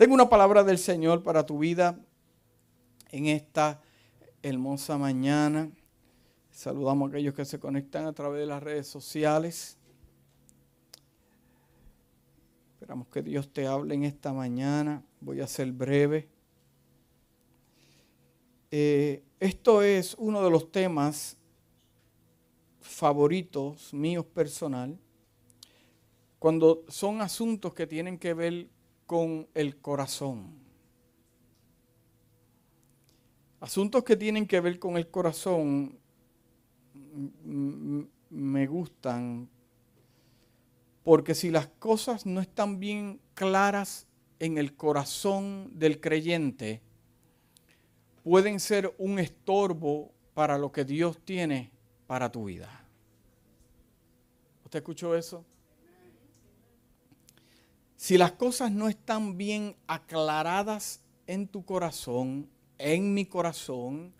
Tengo una palabra del Señor para tu vida en esta hermosa mañana. Saludamos a aquellos que se conectan a través de las redes sociales. Esperamos que Dios te hable en esta mañana. Voy a ser breve. Eh, esto es uno de los temas favoritos míos personal, cuando son asuntos que tienen que ver con el corazón. Asuntos que tienen que ver con el corazón me gustan porque si las cosas no están bien claras en el corazón del creyente, pueden ser un estorbo para lo que Dios tiene para tu vida. ¿Usted escuchó eso? Si las cosas no están bien aclaradas en tu corazón, en mi corazón,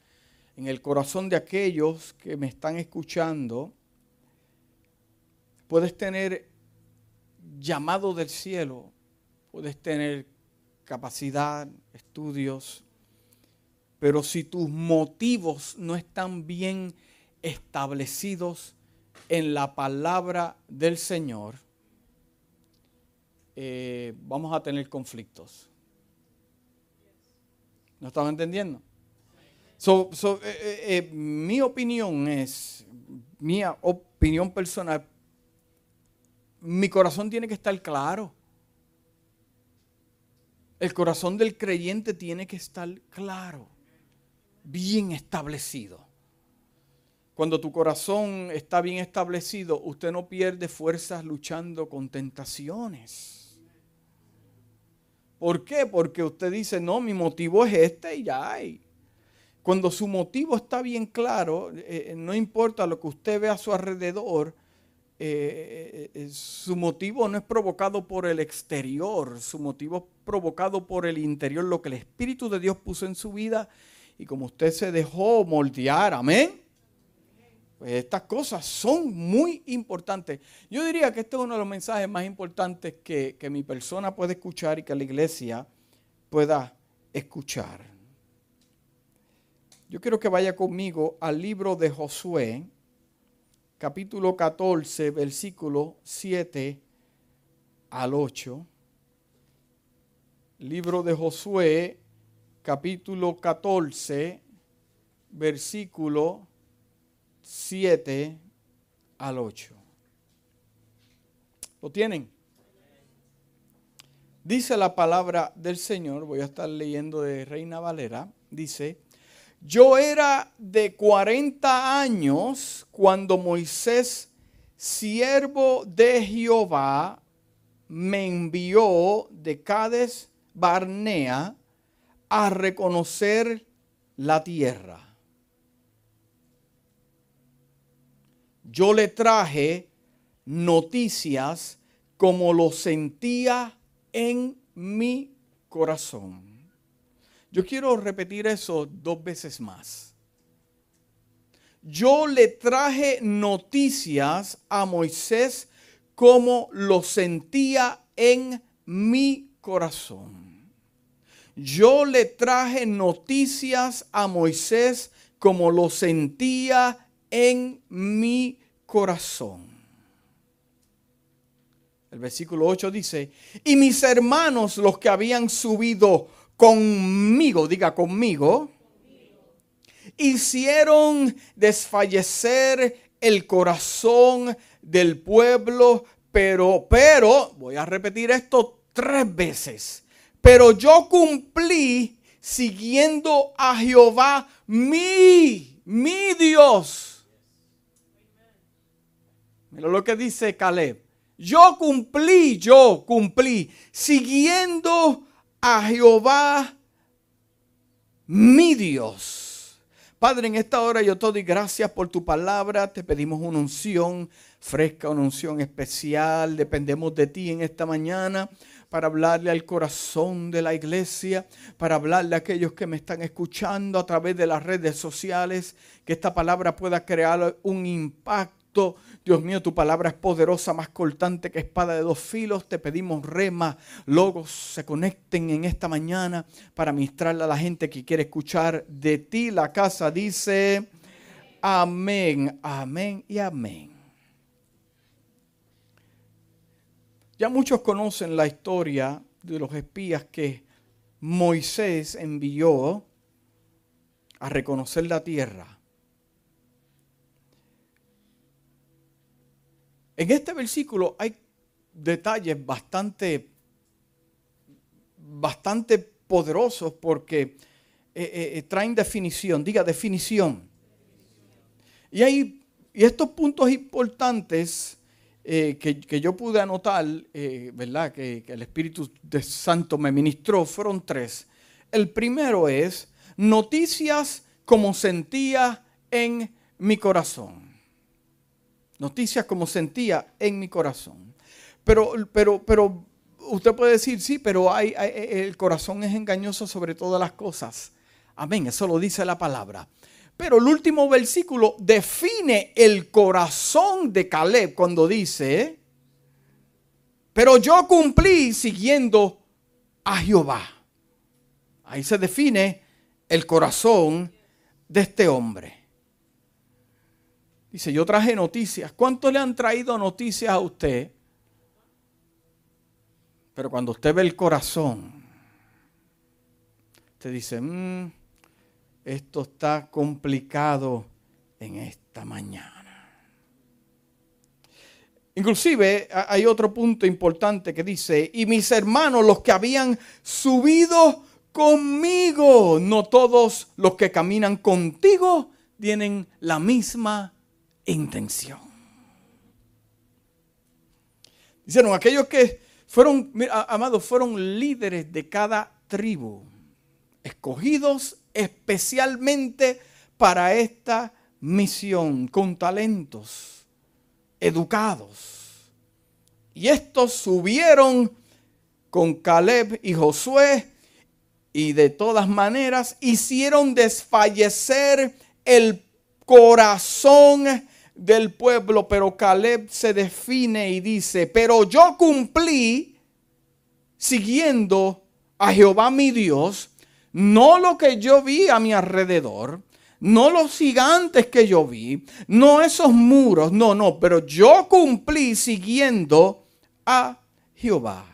en el corazón de aquellos que me están escuchando, puedes tener llamado del cielo, puedes tener capacidad, estudios, pero si tus motivos no están bien establecidos en la palabra del Señor, eh, vamos a tener conflictos. ¿No están entendiendo? So, eh, eh, mi opinión es, mi opinión personal, mi corazón tiene que estar claro. El corazón del creyente tiene que estar claro, bien establecido. Cuando tu corazón está bien establecido, usted no pierde fuerzas luchando con tentaciones. ¿Por qué? Porque usted dice, no, mi motivo es este y ya hay. Cuando su motivo está bien claro, eh, no importa lo que usted ve a su alrededor, eh, eh, su motivo no es provocado por el exterior, su motivo es provocado por el interior, lo que el Espíritu de Dios puso en su vida y como usted se dejó moldear, amén. Pues estas cosas son muy importantes. Yo diría que este es uno de los mensajes más importantes que, que mi persona puede escuchar y que la iglesia pueda escuchar. Yo quiero que vaya conmigo al libro de Josué, capítulo 14, versículo 7 al 8. Libro de Josué, capítulo 14, versículo 7 al 8. ¿Lo tienen? Dice la palabra del Señor, voy a estar leyendo de Reina Valera, dice, yo era de 40 años cuando Moisés, siervo de Jehová, me envió de Cades Barnea a reconocer la tierra. Yo le traje noticias como lo sentía en mi corazón. Yo quiero repetir eso dos veces más. Yo le traje noticias a Moisés como lo sentía en mi corazón. Yo le traje noticias a Moisés como lo sentía en mi corazón. El versículo 8 dice, y mis hermanos, los que habían subido conmigo, diga conmigo, hicieron desfallecer el corazón del pueblo, pero, pero, voy a repetir esto tres veces, pero yo cumplí siguiendo a Jehová, mi, mi Dios Lo que dice Caleb. Yo cumplí, yo cumplí, siguiendo a Jehová mi Dios. Padre, en esta hora yo te doy gracias por tu palabra. Te pedimos una unción fresca, una unción especial. Dependemos de ti en esta mañana para hablarle al corazón de la iglesia, para hablarle a aquellos que me están escuchando a través de las redes sociales, que esta palabra pueda crear un impacto Dios mío, tu palabra es poderosa, más cortante que espada de dos filos. Te pedimos rema, logos se conecten en esta mañana para ministrarle a la gente que quiere escuchar de ti. La casa dice amén, amén y amén. Ya muchos conocen la historia de los espías que Moisés envió a reconocer la tierra. En este versículo hay detalles bastante, bastante poderosos porque eh, eh, eh, traen definición, diga definición. Y, hay, y estos puntos importantes que, yo pude anotar, ¿verdad? Que, que el Espíritu de Santo me ministró, fueron tres. El primero es noticias como sentía en mi corazón noticias como sentía en mi corazón. Pero, pero, pero usted puede decir, sí, pero hay, el corazón es engañoso sobre todas las cosas. Amén, eso lo dice la palabra. Pero el último versículo define el corazón de Caleb cuando dice, pero yo cumplí siguiendo a Jehová. Ahí se define el corazón de este hombre. Dice, yo traje noticias. ¿Cuánto le han traído noticias a usted? Pero cuando usted ve el corazón, usted dice, mm, esto está complicado en esta mañana. Inclusive hay otro punto importante que dice, y mis hermanos, los que habían subido conmigo, no todos los que caminan contigo tienen la misma intención. Dijeron, aquellos que fueron, amados, fueron líderes de cada tribu, escogidos especialmente para esta misión, con talentos, educados. Y estos subieron con Caleb y Josué y de todas maneras hicieron desfallecer el corazón del pueblo, pero Caleb se define y dice, pero yo cumplí siguiendo a Jehová mi Dios, no lo que yo vi a mi alrededor, no los gigantes que yo vi, no esos muros, no, no, pero yo cumplí siguiendo a Jehová.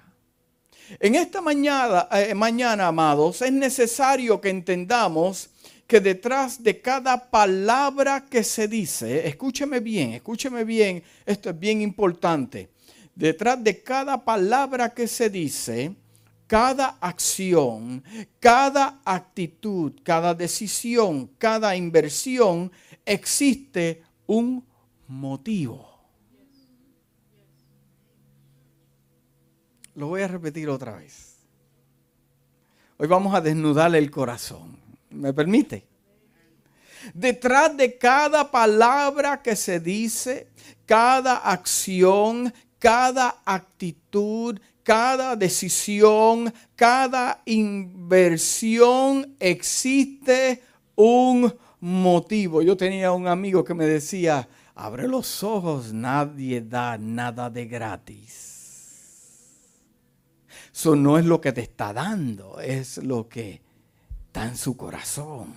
En esta mañana, eh, mañana, amados, es necesario que entendamos que detrás de cada palabra que se dice, escúcheme bien, escúcheme bien, esto es bien importante. Detrás de cada palabra que se dice, cada acción, cada actitud, cada decisión, cada inversión, existe un motivo. Lo voy a repetir otra vez. Hoy vamos a desnudar el corazón. ¿Me permite? Detrás de cada palabra que se dice, cada acción, cada actitud, cada decisión, cada inversión, existe un motivo. Yo tenía un amigo que me decía, abre los ojos, nadie da nada de gratis. Eso no es lo que te está dando, es lo que en su corazón.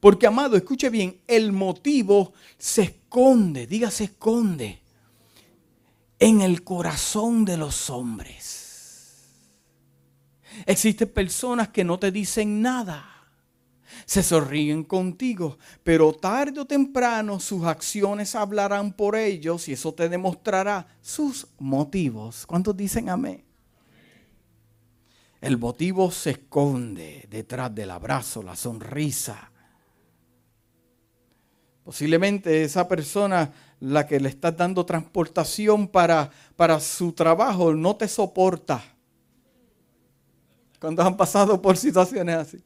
Porque, amado, escuche bien, el motivo se esconde, diga se esconde, en el corazón de los hombres. Existen personas que no te dicen nada. Se sonríen contigo, pero tarde o temprano sus acciones hablarán por ellos y eso te demostrará sus motivos. ¿Cuántos dicen amén? El motivo se esconde detrás del abrazo, la sonrisa. Posiblemente esa persona, la que le está dando transportación para, para su trabajo, no te soporta. Cuando han pasado por situaciones así.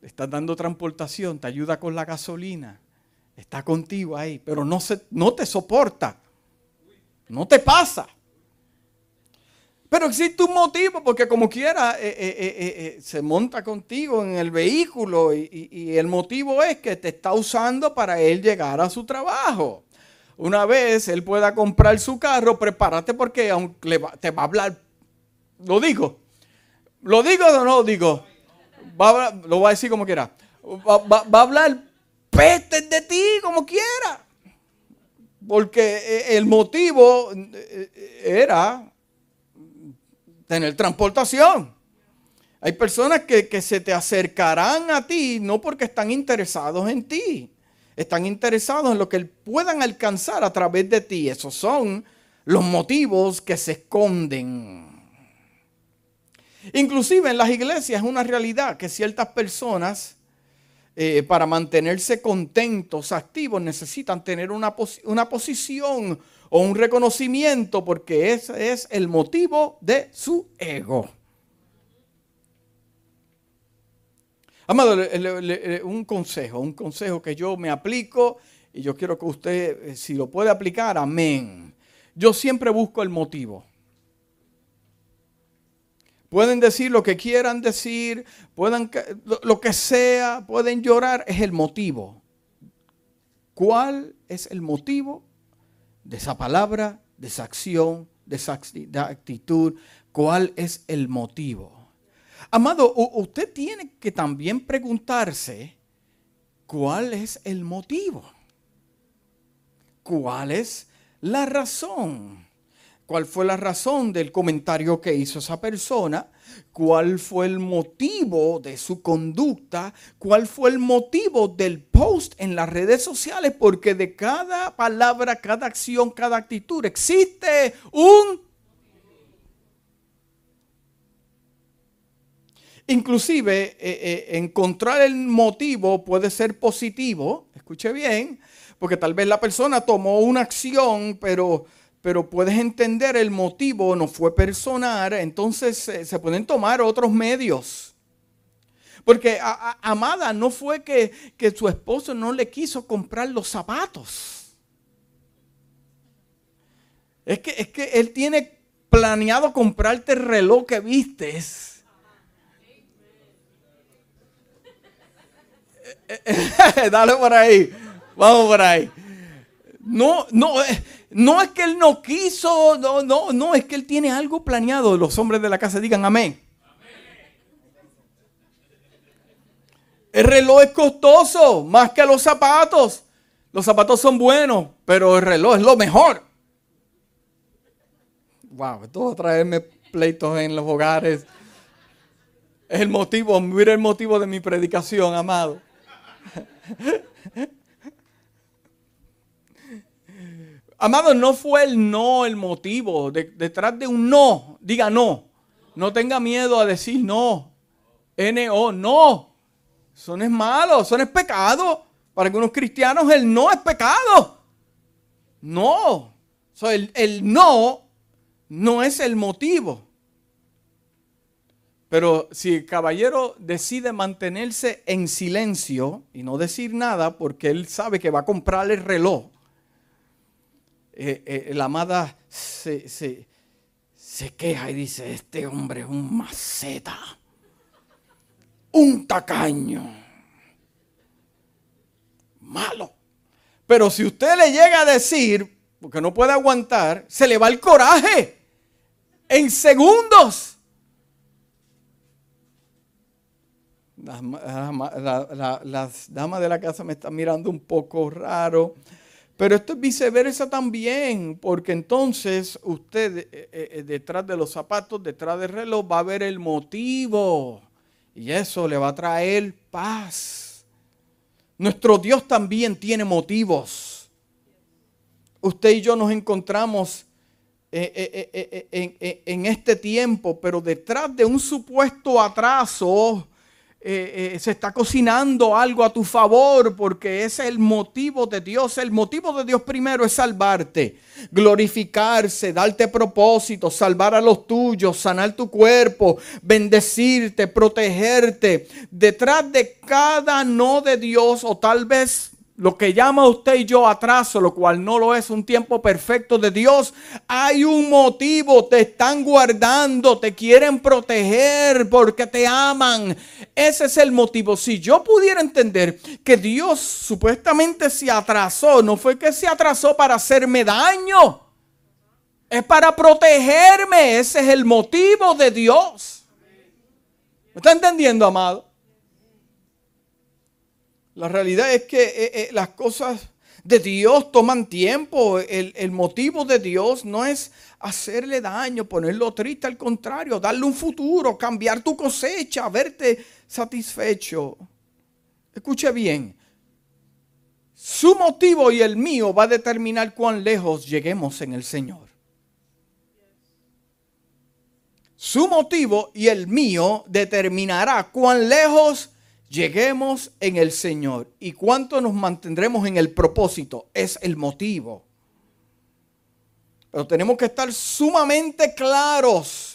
Le estás dando transportación, te ayuda con la gasolina, está contigo ahí, pero no, se, no te soporta. No te pasa. Pero existe un motivo, porque como quiera, eh, eh, eh, se monta contigo en el vehículo y, el motivo es que te está usando para él llegar a su trabajo. Una vez él pueda comprar su carro, prepárate porque aunque te va a hablar, lo digo, lo digo o no lo digo, lo va a decir como quiera, va, a hablar pestes de ti como quiera. Porque el motivo era tener transportación. Hay personas que, se te acercarán a ti no porque están interesados en ti, están interesados en lo que puedan alcanzar a través de ti. Esos son los motivos que se esconden. Inclusive en las iglesias es una realidad que ciertas personas eh, para mantenerse contentos, activos, necesitan tener una, una posición o un reconocimiento porque ese es el motivo de su ego. Amado, un consejo, un consejo que yo me aplico y yo quiero que usted, eh, si lo puede aplicar, amén. Yo siempre busco el motivo. Pueden decir lo que quieran decir, puedan, lo que sea, pueden llorar, es el motivo. ¿Cuál es el motivo de esa palabra, de esa acción, de esa actitud, cuál es el motivo. Amado, usted tiene que también preguntarse cuál es el motivo. ¿Cuál es la razón? ¿Cuál fue la razón del comentario que hizo esa persona? Cuál fue el motivo de su conducta, cuál fue el motivo del post en las redes sociales, porque de cada palabra, cada acción, cada actitud existe un... Inclusive eh, eh, encontrar el motivo puede ser positivo, escuche bien, porque tal vez la persona tomó una acción, pero pero puedes entender el motivo, no fue personal, entonces se pueden tomar otros medios. Porque Amada no fue que, su esposo no le quiso comprar los zapatos. Es que, es que él tiene planeado comprarte el reloj que vistes. Dale por ahí. Vamos por ahí. No, no, eh, no es que él no quiso, no, no, no, es que él tiene algo planeado. Los hombres de la casa digan amén. El reloj es costoso, más que los zapatos. Los zapatos son buenos, pero el reloj es lo mejor. Wow, esto va a traerme pleitos en los hogares. Es el motivo, mira el motivo de mi predicación, amado. Amado, no fue el no el motivo. detrás de un no, diga no. No tenga miedo a decir no. N-O, no. Eso no es malo, eso no es pecado. Para algunos cristianos el no es pecado. No. el, el no no es el motivo. Pero si el caballero decide mantenerse en silencio y no decir nada porque él sabe que va a comprar el reloj, eh, eh, la amada se, se queja y dice, este hombre es un maceta, un tacaño, malo. Pero si usted le llega a decir, porque no puede aguantar, se le va el coraje en segundos. Las, damas de la casa me están mirando un poco raro. Pero esto es viceversa también, porque entonces usted eh, eh, eh, detrás de los zapatos, detrás del reloj, va a ver el motivo. Y eso le va a traer paz. Nuestro Dios también tiene motivos. Usted y yo nos encontramos en este tiempo, pero detrás de un supuesto atraso, eh, eh, se está cocinando algo a tu favor porque ese es el motivo de Dios. El motivo de Dios primero es salvarte, glorificarse, darte propósito, salvar a los tuyos, sanar tu cuerpo, bendecirte, protegerte. Detrás de cada no de Dios o tal vez lo que llama usted y yo atraso, lo cual no lo es un tiempo perfecto de Dios, hay un motivo, te están guardando, te quieren proteger porque te aman. Ese es el motivo. Si yo pudiera entender que Dios supuestamente se atrasó, no fue que se atrasó para hacerme daño, es para protegerme. Ese es el motivo de Dios. ¿Me está entendiendo, amado? La realidad es que eh, eh, las cosas de Dios toman tiempo. El, el, motivo de Dios no es hacerle daño, ponerlo triste, al contrario, darle un futuro, cambiar tu cosecha, verte satisfecho. Escuche bien, su motivo y el mío va a determinar cuán lejos lleguemos en el Señor. Su motivo y el mío determinará cuán lejos lleguemos en el Señor. Y cuánto nos mantendremos en el propósito es el motivo. Pero tenemos que estar sumamente claros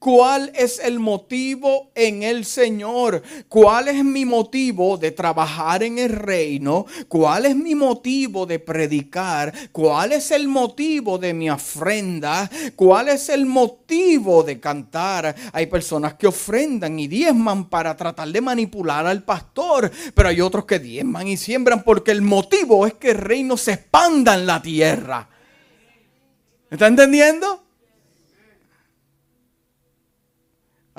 ¿Cuál es el motivo en el Señor? ¿Cuál es mi motivo de trabajar en el reino? ¿Cuál es mi motivo de predicar? ¿Cuál es el motivo de mi ofrenda? ¿Cuál es el motivo de cantar? Hay personas que ofrendan y diezman para tratar de manipular al pastor, pero hay otros que diezman y siembran porque el motivo es que el reino se expanda en la tierra. ¿Está entendiendo?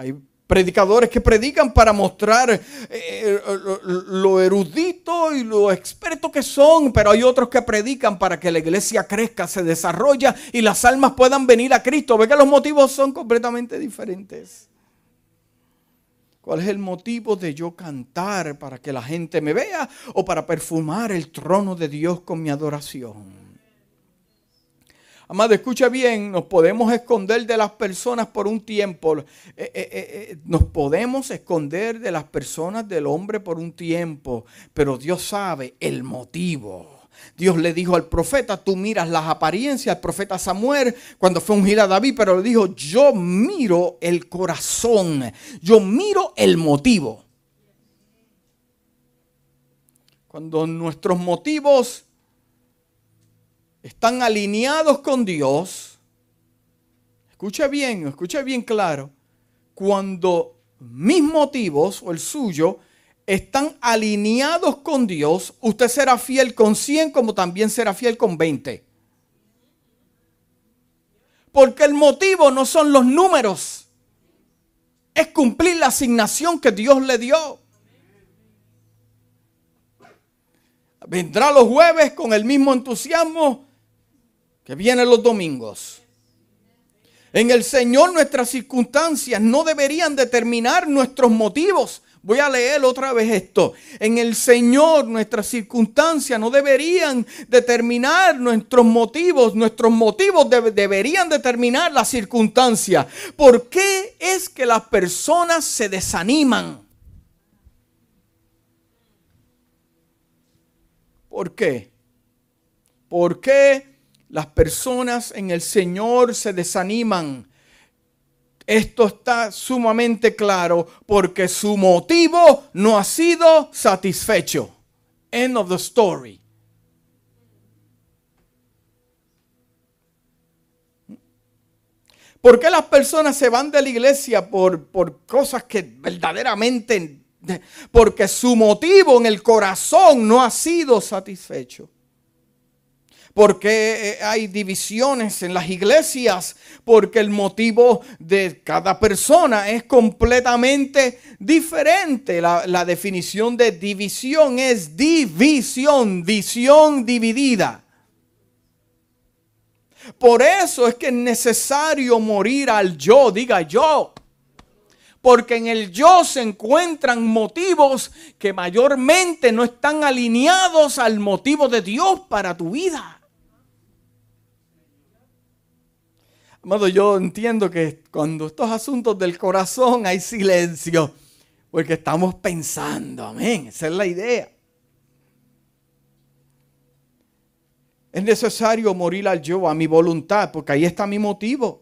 Hay predicadores que predican para mostrar eh, lo erudito y lo experto que son, pero hay otros que predican para que la iglesia crezca, se desarrolle y las almas puedan venir a Cristo. Ve que los motivos son completamente diferentes. ¿Cuál es el motivo de yo cantar para que la gente me vea o para perfumar el trono de Dios con mi adoración? Amado, escucha bien, nos podemos esconder de las personas por un tiempo. Eh, eh, eh, nos podemos esconder de las personas del hombre por un tiempo, pero Dios sabe el motivo. Dios le dijo al profeta, tú miras las apariencias, al profeta Samuel cuando fue ungir a David, pero le dijo, yo miro el corazón, yo miro el motivo. Cuando nuestros motivos están alineados con Dios, escuche bien, escuche bien claro, cuando mis motivos o el suyo están alineados con Dios, usted será fiel con 100 como también será fiel con 20. Porque el motivo no son los números, es cumplir la asignación que Dios le dio. Vendrá los jueves con el mismo entusiasmo que vienen los domingos. En el Señor nuestras circunstancias no deberían determinar nuestros motivos. Voy a leer otra vez esto. En el Señor nuestras circunstancias no deberían determinar nuestros motivos. Nuestros motivos deberían determinar las circunstancias. ¿Por qué es que las personas se desaniman? ¿Por qué? ¿Por qué las personas en el Señor se desaniman. Esto está sumamente claro porque su motivo no ha sido satisfecho. End of the story. ¿Por qué las personas se van de la iglesia por, por cosas que verdaderamente... Porque su motivo en el corazón no ha sido satisfecho porque eh, hay divisiones en las iglesias, porque el motivo de cada persona es completamente diferente. La, definición de división es división, visión dividida. Por eso es que es necesario morir al yo, diga yo. Porque en el yo se encuentran motivos que mayormente no están alineados al motivo de Dios para tu vida. Amado, yo entiendo que cuando estos asuntos del corazón hay silencio, porque estamos pensando, amén, esa es la idea. Es necesario morir al yo, a mi voluntad, porque ahí está mi motivo.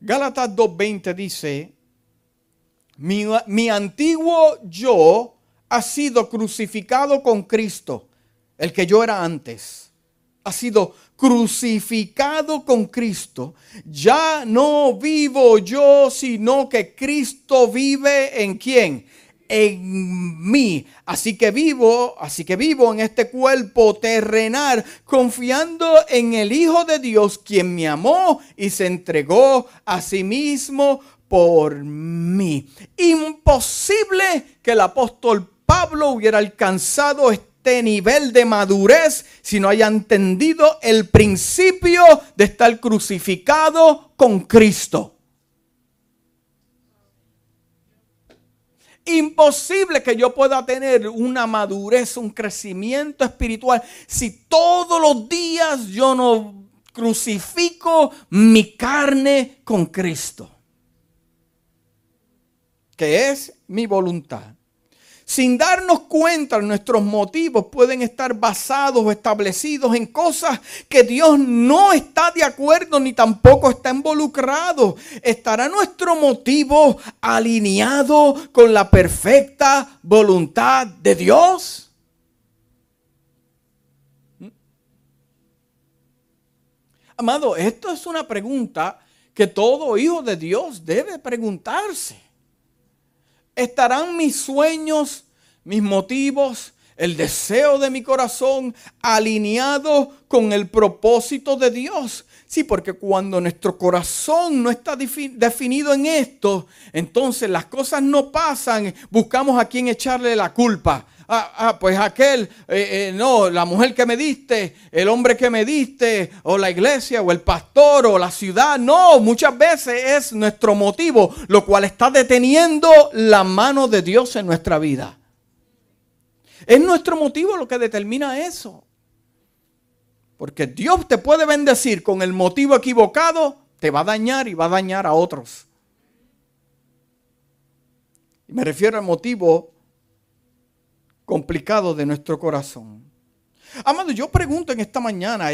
Gálatas 2.20 dice, Mi, mi antiguo yo ha sido crucificado con Cristo, el que yo era antes. Ha sido crucificado con Cristo. Ya no vivo yo, sino que Cristo vive en quién? en mí. Así que vivo, así que vivo en este cuerpo terrenal, confiando en el Hijo de Dios, quien me amó y se entregó a sí mismo por mí. Imposible que el apóstol Pablo hubiera alcanzado nivel de madurez si no haya entendido el principio de estar crucificado con Cristo. Imposible que yo pueda tener una madurez, un crecimiento espiritual si todos los días yo no crucifico mi carne con Cristo, que es mi voluntad. Sin darnos cuenta, nuestros motivos pueden estar basados o establecidos en cosas que Dios no está de acuerdo ni tampoco está involucrado. ¿Estará nuestro motivo alineado con la perfecta voluntad de Dios? Amado, esto es una pregunta que todo hijo de Dios debe preguntarse. ¿Estarán mis sueños, mis motivos, el deseo de mi corazón alineados con el propósito de Dios? Sí, porque cuando nuestro corazón no está definido en esto, entonces las cosas no pasan, buscamos a quien echarle la culpa ah, ah, pues aquel, eh, eh, no, la mujer que me diste, el hombre que me diste, o la iglesia, o el pastor, o la ciudad. No, muchas veces es nuestro motivo, lo cual está deteniendo la mano de Dios en nuestra vida. Es nuestro motivo lo que determina eso. Porque Dios te puede bendecir con el motivo equivocado, te va a dañar y va a dañar a otros. Me refiero al motivo complicado de nuestro corazón. Amado, yo pregunto en esta mañana,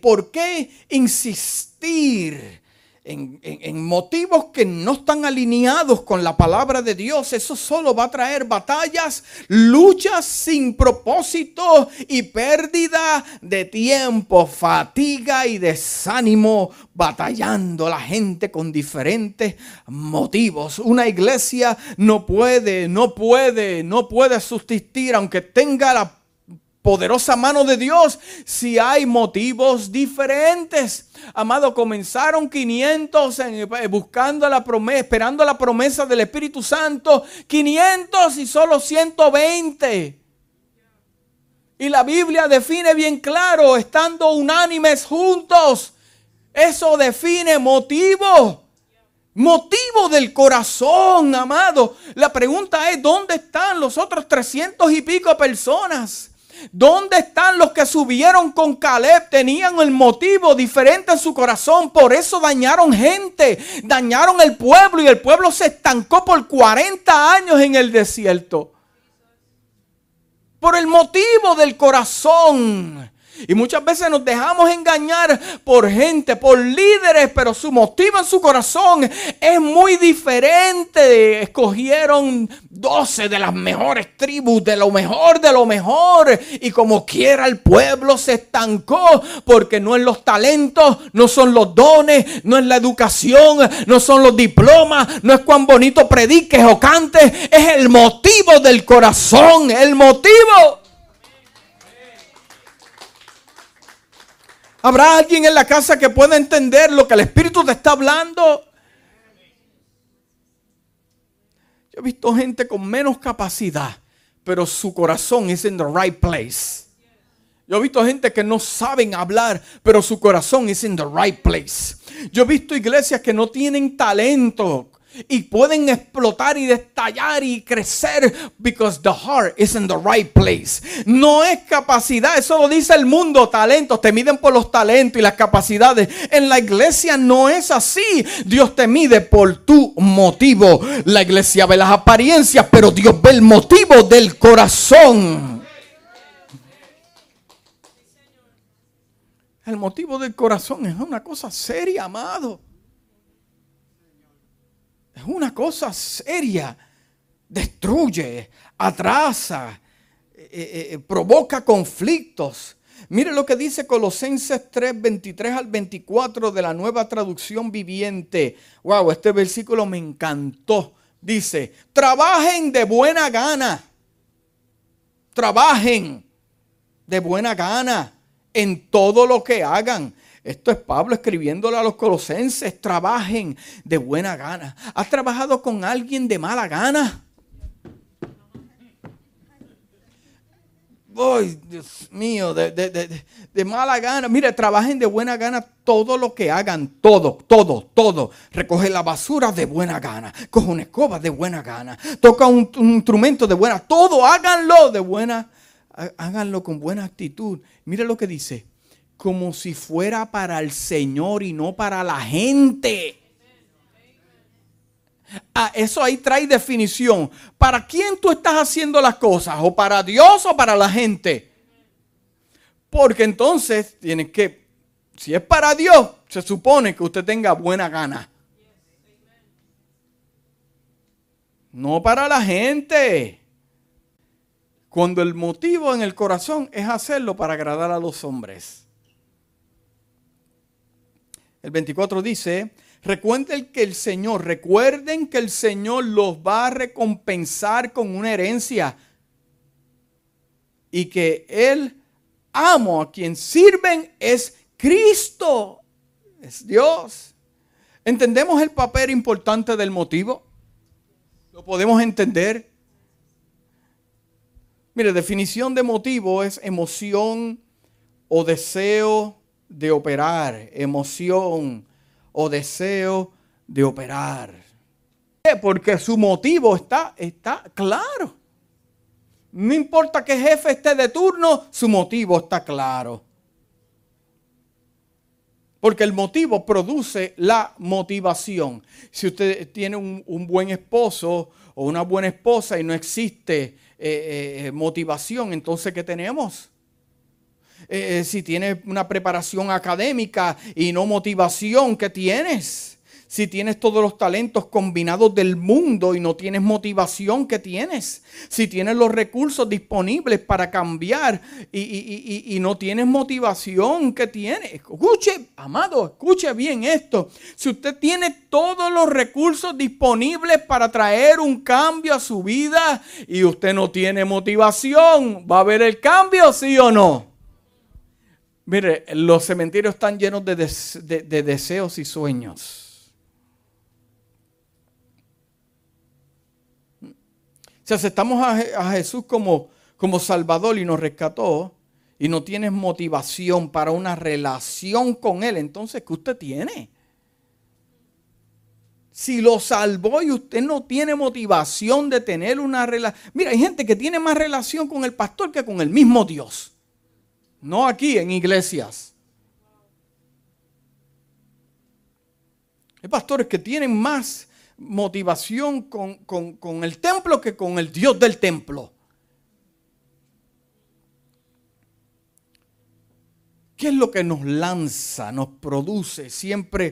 ¿por qué insistir en, motivos que no están alineados con la palabra de Dios? Eso solo va a traer batallas, luchas sin propósito y pérdida de tiempo, fatiga y desánimo, batallando la gente con diferentes motivos. Una iglesia no puede, no puede, no puede subsistir aunque tenga la poderosa mano de Dios si hay motivos diferentes. Amado, comenzaron 500 eh, buscando la promesa, esperando la promesa del Espíritu Santo. 500 y solo 120. Y la Biblia define bien claro, estando unánimes juntos. Eso define motivo. Motivo del corazón, amado. La pregunta es, ¿dónde están los otros 300 y pico personas? ¿Dónde están los que subieron con Caleb? Tenían el motivo diferente en su corazón. Por eso dañaron gente, dañaron el pueblo y el pueblo se estancó por 40 años en el desierto. Por el motivo del corazón. Y muchas veces nos dejamos engañar por gente, por líderes, pero su motivo en su corazón es muy diferente. Escogieron 12 de las mejores tribus, de lo mejor de lo mejor. Y como quiera el pueblo se estancó porque no es los talentos, no son los dones, no es la educación, no son los diplomas, no es cuán bonito prediques o cantes, es el motivo del corazón, el motivo. ¿Habrá alguien en la casa que pueda entender lo que el Espíritu te está hablando? Yo he visto gente con menos capacidad, pero su corazón es en the right place. Yo he visto gente que no saben hablar, pero su corazón es en the right place. Yo he visto iglesias que no tienen talento, y pueden explotar y destallar y crecer because the heart is in the right place. No es capacidad, eso lo dice el mundo, talentos, te miden por los talentos y las capacidades. En la iglesia no es así. Dios te mide por tu motivo. La iglesia ve las apariencias, pero Dios ve el motivo del corazón. El motivo del corazón es una cosa seria, amado. Es una cosa seria. Destruye, atrasa, eh, eh, eh, provoca conflictos. Mire lo que dice Colosenses 3, 23 al 24 de la nueva traducción viviente. Wow, este versículo me encantó. Dice, trabajen de buena gana. Trabajen de buena gana en todo lo que hagan. Esto es Pablo escribiéndole a los colosenses, trabajen de buena gana. ¿Has trabajado con alguien de mala gana? Ay, Dios mío, de, mala gana. Mire, trabajen de buena gana todo lo que hagan, todo, todo, todo. Recoge la basura de buena gana. Coge una escoba de buena gana. Toca un, instrumento de buena. Todo háganlo de buena. Háganlo con buena actitud. Mire lo que dice. Como si fuera para el Señor y no para la gente. Ah, eso ahí trae definición. ¿Para quién tú estás haciendo las cosas? ¿O para Dios o para la gente? Porque entonces tienes que, si es para Dios, se supone que usted tenga buena gana. No para la gente. Cuando el motivo en el corazón es hacerlo para agradar a los hombres. El 24 dice, Recuerden que el Señor, recuerden que el Señor los va a recompensar con una herencia y que el amo a quien sirven es Cristo, es Dios. ¿Entendemos el papel importante del motivo? ¿Lo podemos entender? Mire, definición de motivo es emoción o deseo de operar, emoción o deseo de operar. Porque su motivo está, está claro. No importa que jefe esté de turno, su motivo está claro. Porque el motivo produce la motivación. Si usted tiene un, buen esposo o una buena esposa y no existe eh, eh, motivación, entonces ¿qué tenemos? Eh, si tienes una preparación académica y no motivación, ¿qué tienes? Si tienes todos los talentos combinados del mundo y no tienes motivación, ¿qué tienes? Si tienes los recursos disponibles para cambiar y, y no tienes motivación, ¿qué tienes? Escuche, amado, escuche bien esto. Si usted tiene todos los recursos disponibles para traer un cambio a su vida y usted no tiene motivación, ¿va a haber el cambio, sí o no? Mire, los cementerios están llenos de, deseos y sueños. Si aceptamos a, Jesús como, como Salvador y nos rescató, y no tienes motivación para una relación con Él, entonces, ¿qué usted tiene? Si lo salvó y usted no tiene motivación de tener una relación. Mira, hay gente que tiene más relación con el pastor que con el mismo Dios no aquí en iglesias. Hay pastores que tienen más motivación con, el templo que con el Dios del templo. ¿Qué es lo que nos lanza, nos produce? Siempre,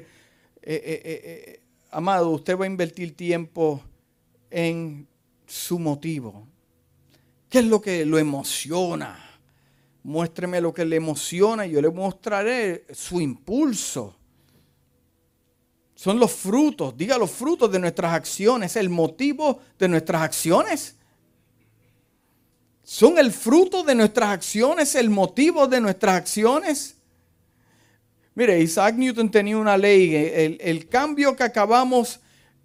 eh, eh, eh, amado, usted va a invertir tiempo en su motivo. ¿Qué es lo que lo emociona? Muéstreme lo que le emociona y yo le mostraré su impulso. Son los frutos, diga los frutos de nuestras acciones, el motivo de nuestras acciones. Son el fruto de nuestras acciones, el motivo de nuestras acciones. Mire, Isaac Newton tenía una ley, el, el cambio que acabamos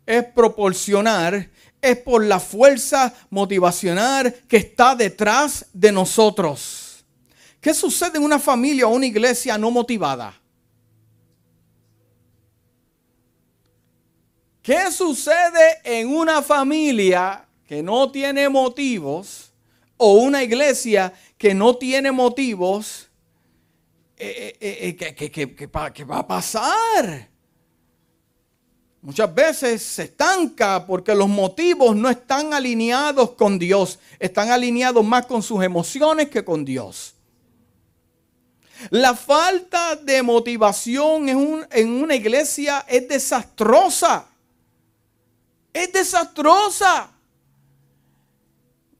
es proporcionar, es por la fuerza motivacional que está detrás de nosotros. ¿Qué sucede en una familia o una iglesia no motivada? ¿Qué sucede en una familia que no tiene motivos o una iglesia que no tiene motivos? Eh, eh, eh, ¿qué, va a pasar? Muchas veces se estanca porque los motivos no están alineados con Dios, están alineados más con sus emociones que con Dios. La falta de motivación en, una iglesia es desastrosa. es desastrosa.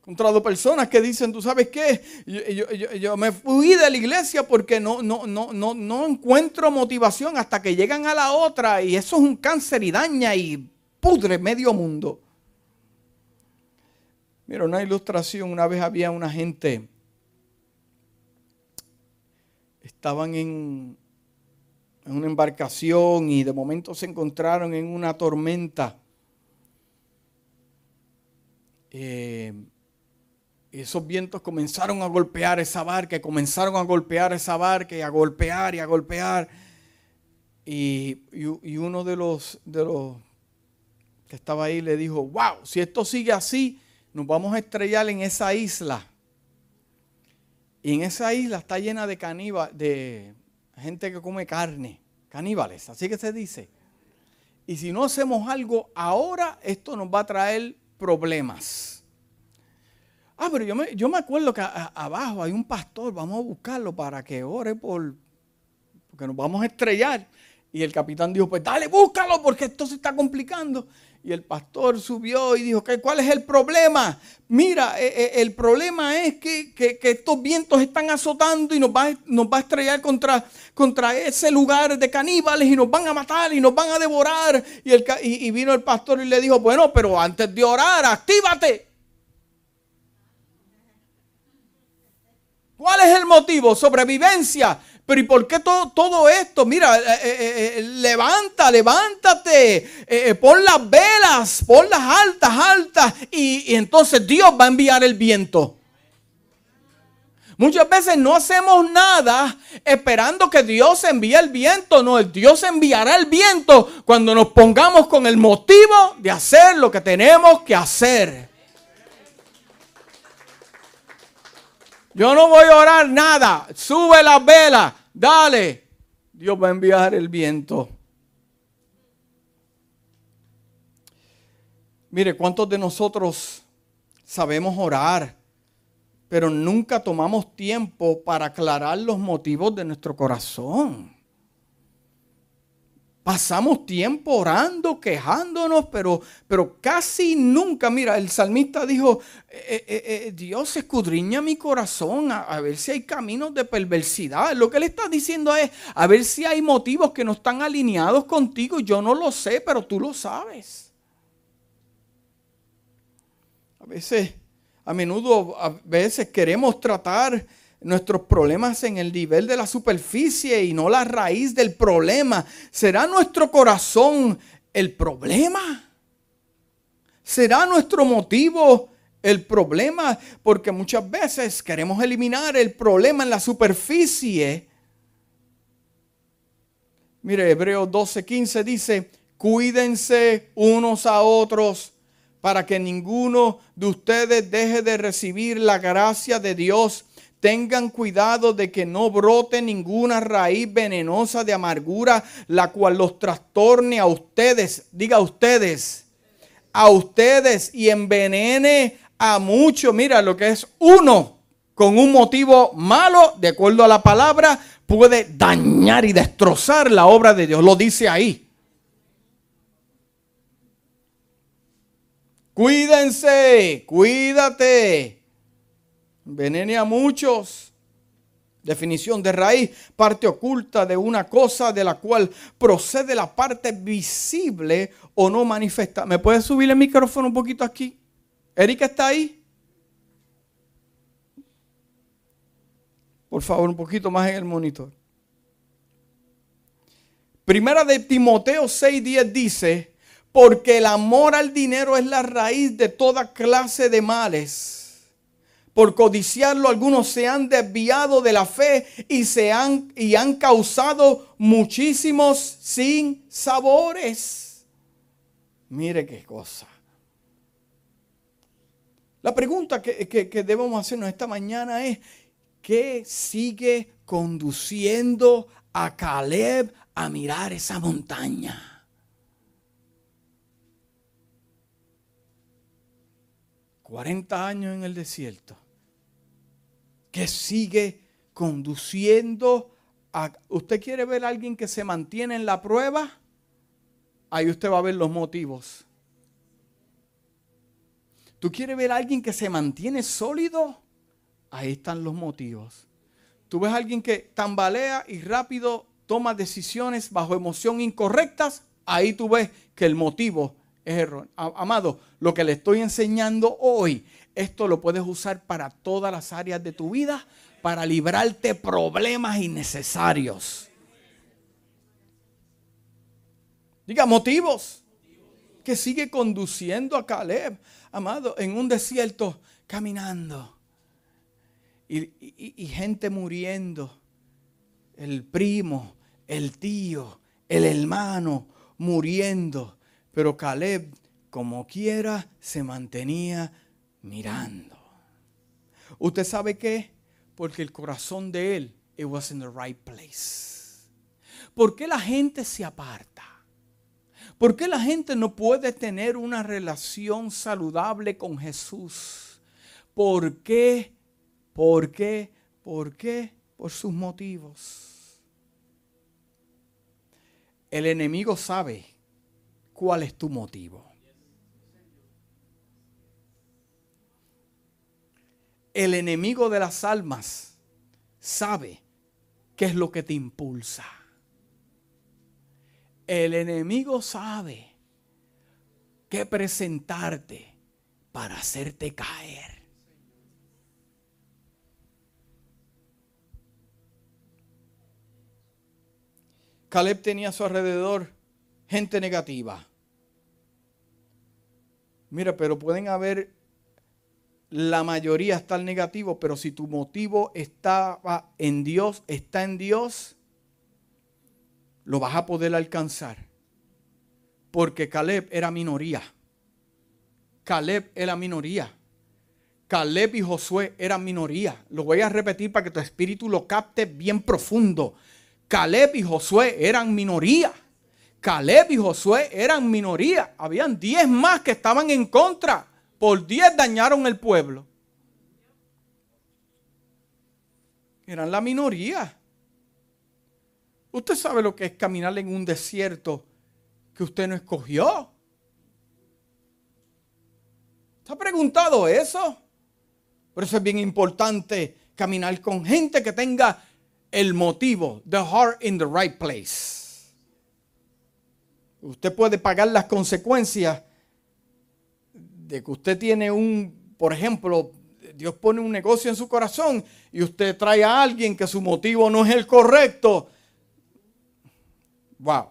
Encontrado personas que dicen, tú sabes qué, yo, me fui de la iglesia porque no, no, no, no, no encuentro motivación hasta que llegan a la otra y eso es un cáncer y daña y pudre medio mundo. Mira, una ilustración, una vez había una gente, estaban en, en una embarcación y de momento se encontraron en una tormenta. Eh, esos vientos comenzaron a golpear esa barca, comenzaron a golpear esa barca y a golpear y a golpear. Y, y, uno de los, de los que estaba ahí le dijo, wow, si esto sigue así, nos vamos a estrellar en esa isla. Y en esa isla está llena de caníbales, de gente que come carne, caníbales, así que se dice. Y si no hacemos algo ahora, esto nos va a traer problemas. Ah, pero yo me, yo me acuerdo que abajo hay un pastor, vamos a buscarlo para que ore por, porque nos vamos a estrellar. Y el capitán dijo, pues dale, búscalo porque esto se está complicando. Y el pastor subió y dijo, ¿cuál es el problema? Mira, eh, eh, el problema es que, estos vientos están azotando y nos va, nos va a estrellar contra, contra, ese lugar de caníbales y nos van a matar y nos van a devorar. Y, el, y vino el pastor y le dijo, bueno, pero antes de orar, actívate. ¿Cuál es el motivo? Sobrevivencia. Pero ¿y por qué todo, todo esto? Mira, eh, eh, eh, levanta, levántate, pon las velas, pon las altas, altas, y, y entonces Dios va a enviar el viento. Muchas veces no hacemos nada esperando que Dios envíe el viento. No, el Dios enviará el viento cuando nos pongamos con el motivo de hacer lo que tenemos que hacer. Yo no voy a orar nada. Sube la vela. Dale. Dios va a enviar el viento. Mire, ¿cuántos de nosotros sabemos orar, pero nunca tomamos tiempo para aclarar los motivos de nuestro corazón? Pasamos tiempo orando, quejándonos, pero, pero casi nunca, mira, el salmista dijo, eh, eh, eh, Dios escudriña mi corazón a, a, ver si hay caminos de perversidad. Lo que él está diciendo es, a ver si hay motivos que no están alineados contigo. Yo no lo sé, pero tú lo sabes. A veces, a menudo, a veces queremos tratar nuestros problemas en el nivel de la superficie y no la raíz del problema. ¿Será nuestro corazón el problema? ¿Será nuestro motivo el problema? Porque muchas veces queremos eliminar el problema en la superficie. Mire, Hebreos 12:15 dice, cuídense unos a otros para que ninguno de ustedes deje de recibir la gracia de Dios Tengan cuidado de que no brote ninguna raíz venenosa de amargura, la cual los trastorne a ustedes, diga a ustedes, a ustedes y envenene a muchos. Mira, lo que es uno con un motivo malo, de acuerdo a la palabra, puede dañar y destrozar la obra de Dios. Lo dice ahí. Cuídense, cuídate venene a muchos. Definición de raíz, parte oculta de una cosa de la cual procede la parte visible o no manifiesta. ¿Me puedes subir el micrófono un poquito aquí? ¿Erika está ahí? Por favor, un poquito más en el monitor. Primera de Timoteo 6:10 dice, porque el amor al dinero es la raíz de toda clase de males por codiciarlo, algunos se han desviado de la fe y, se han, y han causado muchísimos sin sabores. Mire qué cosa. La pregunta que, que debemos hacernos esta mañana es, ¿qué sigue conduciendo a Caleb a mirar esa montaña? 40 años en el desierto que sigue conduciendo a... ¿Usted quiere ver a alguien que se mantiene en la prueba? Ahí usted va a ver los motivos. ¿Tú quieres ver a alguien que se mantiene sólido? Ahí están los motivos. Tú ves a alguien que tambalea y rápido toma decisiones bajo emoción incorrectas. Ahí tú ves que el motivo es error. Amado, lo que le estoy enseñando hoy, esto lo puedes usar para todas las áreas de tu vida, para librarte problemas innecesarios. Diga motivos. Que sigue conduciendo a Caleb, amado, en un desierto, caminando. Y, gente muriendo. El primo, el tío, el hermano muriendo. Pero Caleb, como quiera, se mantenía mirando. ¿Usted sabe qué? Porque el corazón de él, it was in the right place. ¿Por qué la gente se aparta? ¿Por qué la gente no puede tener una relación saludable con Jesús? ¿Por qué? ¿Por qué? ¿Por qué? Por sus motivos. El enemigo sabe cuál es tu motivo. El enemigo de las almas sabe qué es lo que te impulsa. El enemigo sabe qué presentarte para hacerte caer. Caleb tenía a su alrededor gente negativa. Mira, pero pueden haber, la mayoría estar negativo, pero si tu motivo estaba en Dios, está en Dios, lo vas a poder alcanzar. Porque Caleb era minoría. Caleb era minoría. Caleb y Josué eran minoría. Lo voy a repetir para que tu espíritu lo capte bien profundo. Caleb y Josué eran minoría. Caleb y Josué eran minoría. Habían diez más que estaban en contra. Por diez dañaron el pueblo. Eran la minoría. Usted sabe lo que es caminar en un desierto que usted no escogió. ¿Se ha preguntado eso? Por eso es bien importante caminar con gente que tenga el motivo, the heart in the right place. Usted puede pagar las consecuencias de que usted tiene un, por ejemplo, Dios pone un negocio en su corazón y usted trae a alguien que su motivo no es el correcto. Wow.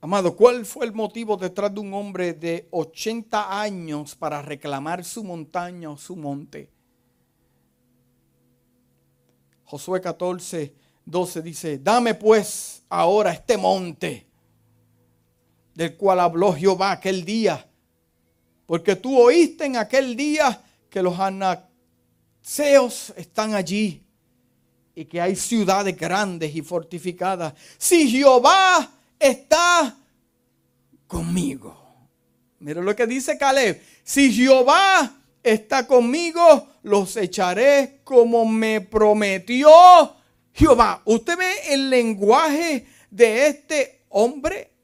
Amado, ¿cuál fue el motivo detrás de un hombre de 80 años para reclamar su montaña o su monte? Josué 14, 12 dice, dame pues ahora este monte del cual habló Jehová aquel día, porque tú oíste en aquel día que los anaseos están allí y que hay ciudades grandes y fortificadas. Si Jehová está conmigo. Mira lo que dice Caleb. Si Jehová está conmigo, los echaré como me prometió Jehová. ¿Usted ve el lenguaje de este hombre?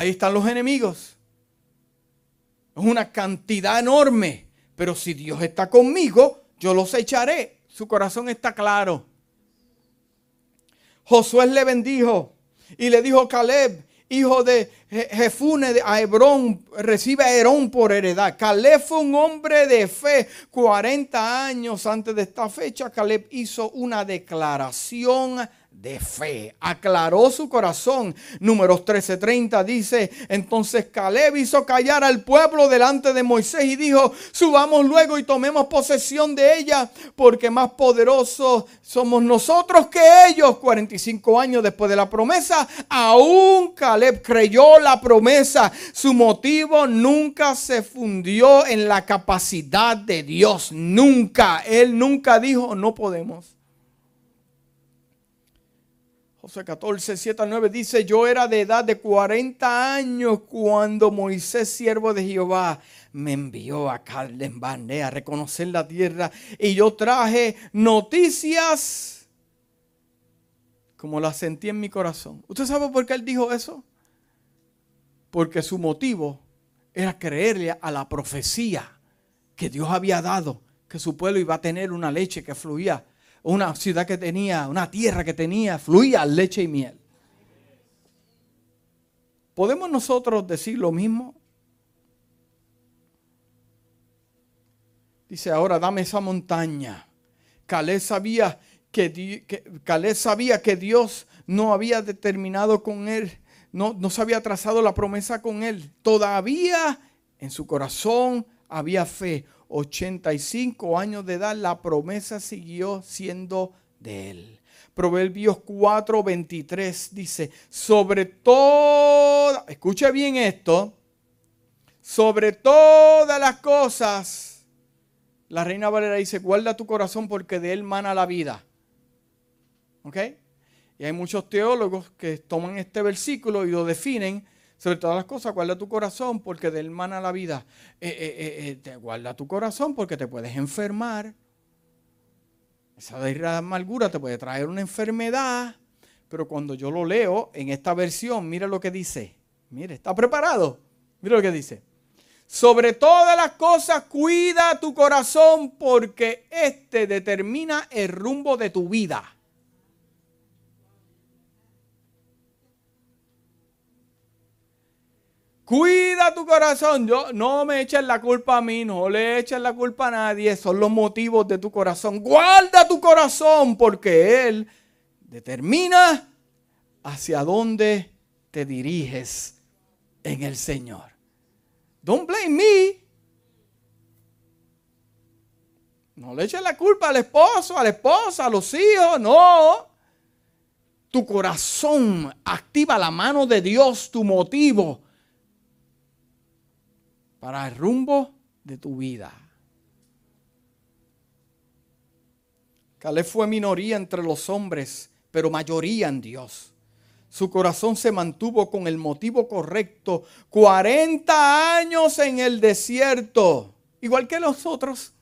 Ahí están los enemigos. Es una cantidad enorme. Pero si Dios está conmigo, yo los echaré. Su corazón está claro. Josué le bendijo y le dijo a Caleb, hijo de Jefune de Hebrón, recibe a Herón por heredad. Caleb fue un hombre de fe. 40 años antes de esta fecha, Caleb hizo una declaración de fe. Aclaró su corazón. Números 13:30 dice, entonces Caleb hizo callar al pueblo delante de Moisés y dijo, subamos luego y tomemos posesión de ella, porque más poderosos somos nosotros que ellos. 45 años después de la promesa, aún Caleb creyó la promesa. Su motivo nunca se fundió en la capacidad de Dios. Nunca. Él nunca dijo, no podemos. José 14, 7 al 9 dice, yo era de edad de 40 años cuando Moisés, siervo de Jehová, me envió a Calden a reconocer la tierra y yo traje noticias como las sentí en mi corazón. ¿Usted sabe por qué él dijo eso? Porque su motivo era creerle a la profecía que Dios había dado, que su pueblo iba a tener una leche que fluía, una ciudad que tenía, una tierra que tenía, fluía leche y miel. ¿Podemos nosotros decir lo mismo? Dice, ahora dame esa montaña. Caleb sabía que, que, sabía que Dios no había determinado con él, no, no se había trazado la promesa con él. Todavía en su corazón había fe. 85 años de edad, la promesa siguió siendo de él. Proverbios 4, 23 dice, sobre todo, escuche bien esto, sobre todas las cosas, la reina Valera dice, guarda tu corazón porque de él mana la vida. ¿Ok? Y hay muchos teólogos que toman este versículo y lo definen sobre todas las cosas, guarda tu corazón porque de él mana la vida. Eh, eh, eh, guarda tu corazón porque te puedes enfermar. Esa amargura te puede traer una enfermedad. Pero cuando yo lo leo en esta versión, mira lo que dice. Mire, está preparado. Mira lo que dice. Sobre todas las cosas, cuida tu corazón porque este determina el rumbo de tu vida. Cuida tu corazón. Yo, no me eches la culpa a mí, no le eches la culpa a nadie. Son los motivos de tu corazón. Guarda tu corazón porque Él determina hacia dónde te diriges en el Señor. Don't blame me. No le eches la culpa al esposo, a la esposa, a los hijos, no. Tu corazón activa la mano de Dios, tu motivo para el rumbo de tu vida. Caleb fue minoría entre los hombres, pero mayoría en Dios. Su corazón se mantuvo con el motivo correcto 40 años en el desierto, igual que nosotros.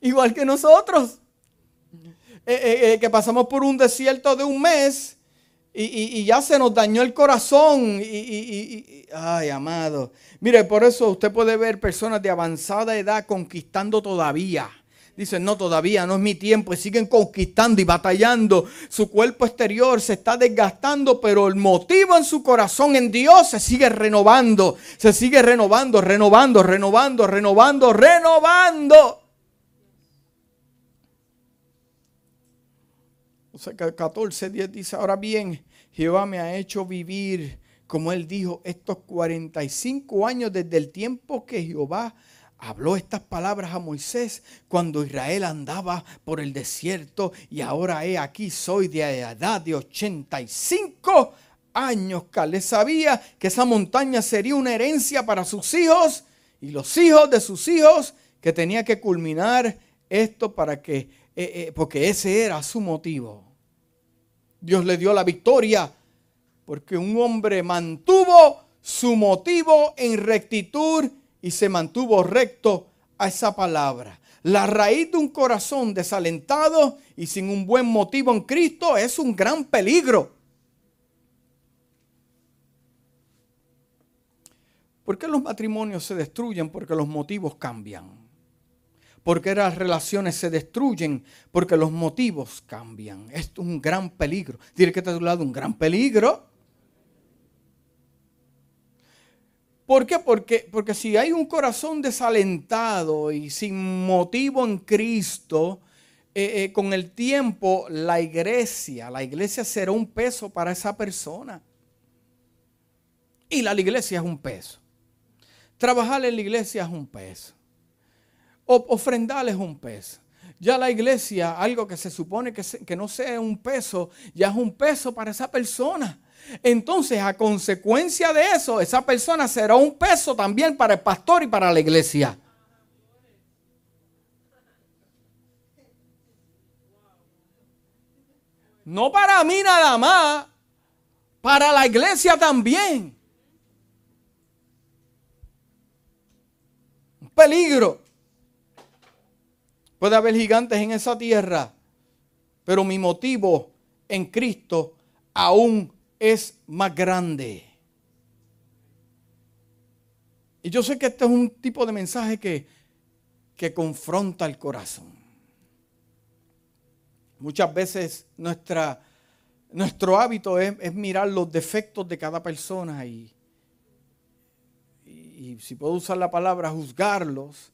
Igual que nosotros. Eh, eh, eh, que pasamos por un desierto de un mes y, ya se nos dañó el corazón. Y, ay, amado. Mire, por eso usted puede ver personas de avanzada edad conquistando todavía. Dicen, no, todavía no es mi tiempo. Y siguen conquistando y batallando. Su cuerpo exterior se está desgastando, pero el motivo en su corazón en Dios se sigue renovando. Se sigue renovando, renovando, renovando, renovando, renovando. 14, 10 dice, ahora bien, Jehová me ha hecho vivir, como él dijo, estos 45 años desde el tiempo que Jehová habló estas palabras a Moisés cuando Israel andaba por el desierto y ahora he aquí soy de edad de 85 años. le sabía que esa montaña sería una herencia para sus hijos y los hijos de sus hijos que tenía que culminar esto para que, eh, eh, porque ese era su motivo. Dios le dio la victoria porque un hombre mantuvo su motivo en rectitud y se mantuvo recto a esa palabra. La raíz de un corazón desalentado y sin un buen motivo en Cristo es un gran peligro. ¿Por qué los matrimonios se destruyen? Porque los motivos cambian porque las relaciones se destruyen, porque los motivos cambian. Es un gran peligro. Dile que está a tu lado un gran peligro. ¿Por qué? Porque, porque si hay un corazón desalentado y sin motivo en Cristo, eh, eh, con el tiempo la iglesia, la iglesia será un peso para esa persona. Y la iglesia es un peso. Trabajar en la iglesia es un peso ofrendarles un peso. Ya la iglesia, algo que se supone que, que no sea un peso, ya es un peso para esa persona. Entonces, a consecuencia de eso, esa persona será un peso también para el pastor y para la iglesia. No para mí nada más, para la iglesia también. Un peligro. Puede haber gigantes en esa tierra, pero mi motivo en Cristo aún es más grande. Y yo sé que este es un tipo de mensaje que, que confronta el corazón. Muchas veces nuestro hábito es, mirar los defectos de cada persona y, y, si puedo usar la palabra, juzgarlos.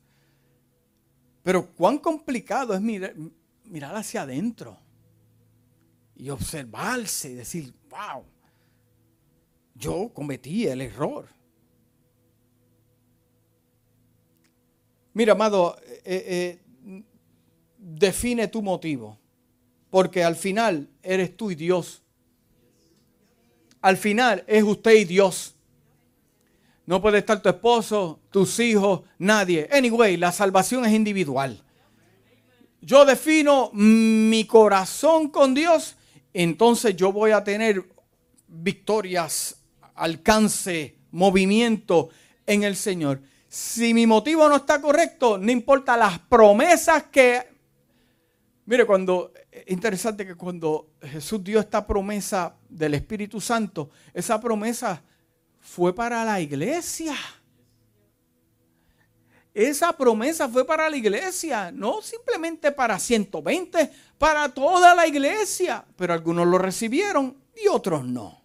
Pero cuán complicado es mirar, mirar hacia adentro y observarse y decir, wow, yo cometí el error. Mira, amado, eh, eh, define tu motivo, porque al final eres tú y Dios. Al final es usted y Dios. No puede estar tu esposo, tus hijos, nadie. Anyway, la salvación es individual. Yo defino mi corazón con Dios, entonces yo voy a tener victorias, alcance, movimiento en el Señor. Si mi motivo no está correcto, no importa las promesas que... Mire, cuando... Es interesante que cuando Jesús dio esta promesa del Espíritu Santo, esa promesa fue para la iglesia. Esa promesa fue para la iglesia, no simplemente para 120, para toda la iglesia. Pero algunos lo recibieron y otros no.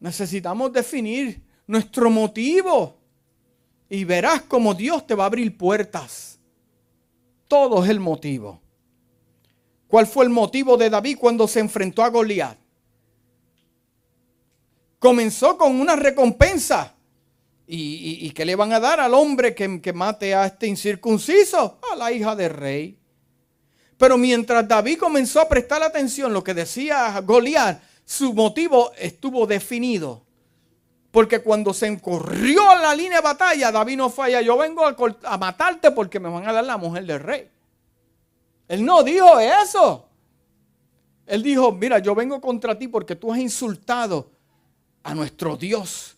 Necesitamos definir nuestro motivo y verás cómo Dios te va a abrir puertas. Todo es el motivo. ¿Cuál fue el motivo de David cuando se enfrentó a Goliat? Comenzó con una recompensa. ¿Y, qué le van a dar al hombre que, que mate a este incircunciso? A la hija del rey. Pero mientras David comenzó a prestar atención lo que decía Goliat, su motivo estuvo definido. Porque cuando se encorrió a la línea de batalla, David no falla, yo vengo a, matarte porque me van a dar la mujer del rey. Él no dijo eso. Él dijo, mira, yo vengo contra ti porque tú has insultado a nuestro Dios.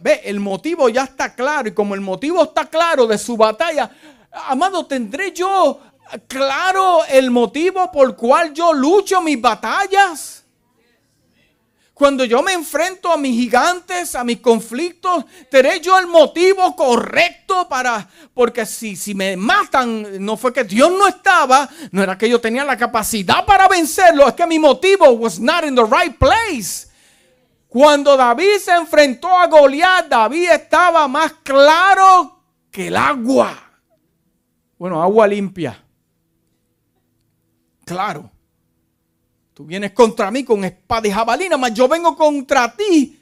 ve, el motivo ya está claro y como el motivo está claro de su batalla, amado, tendré yo claro el motivo por cual yo lucho mis batallas. Cuando yo me enfrento a mis gigantes, a mis conflictos, ¿teré yo el motivo correcto para... Porque si, si me matan, no fue que Dios no estaba, no era que yo tenía la capacidad para vencerlo, es que mi motivo was not in the right place. Cuando David se enfrentó a Goliat, David estaba más claro que el agua. Bueno, agua limpia. Claro. Tú vienes contra mí con espada y jabalina, mas yo vengo contra ti.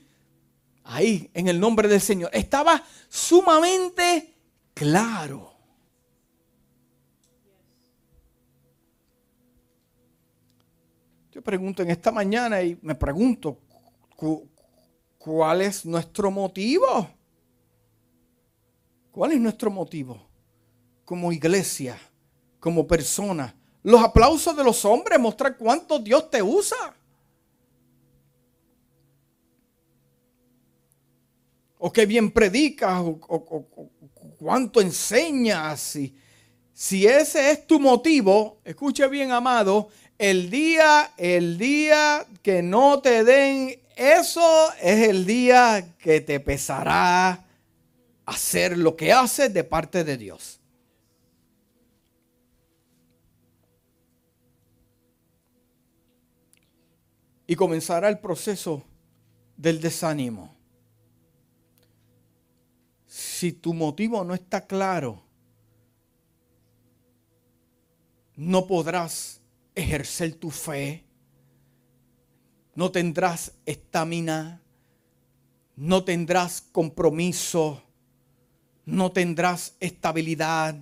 Ahí, en el nombre del Señor. Estaba sumamente claro. Yo pregunto en esta mañana y me pregunto, ¿cuál es nuestro motivo? ¿Cuál es nuestro motivo? Como iglesia, como persona, los aplausos de los hombres muestran cuánto Dios te usa. O qué bien predicas, o, cuánto enseñas. si ese es tu motivo, escuche bien, amado, el día, el día que no te den eso es el día que te pesará hacer lo que haces de parte de Dios. y comenzará el proceso del desánimo. Si tu motivo no está claro, no podrás ejercer tu fe, no tendrás estamina, no tendrás compromiso, no tendrás estabilidad,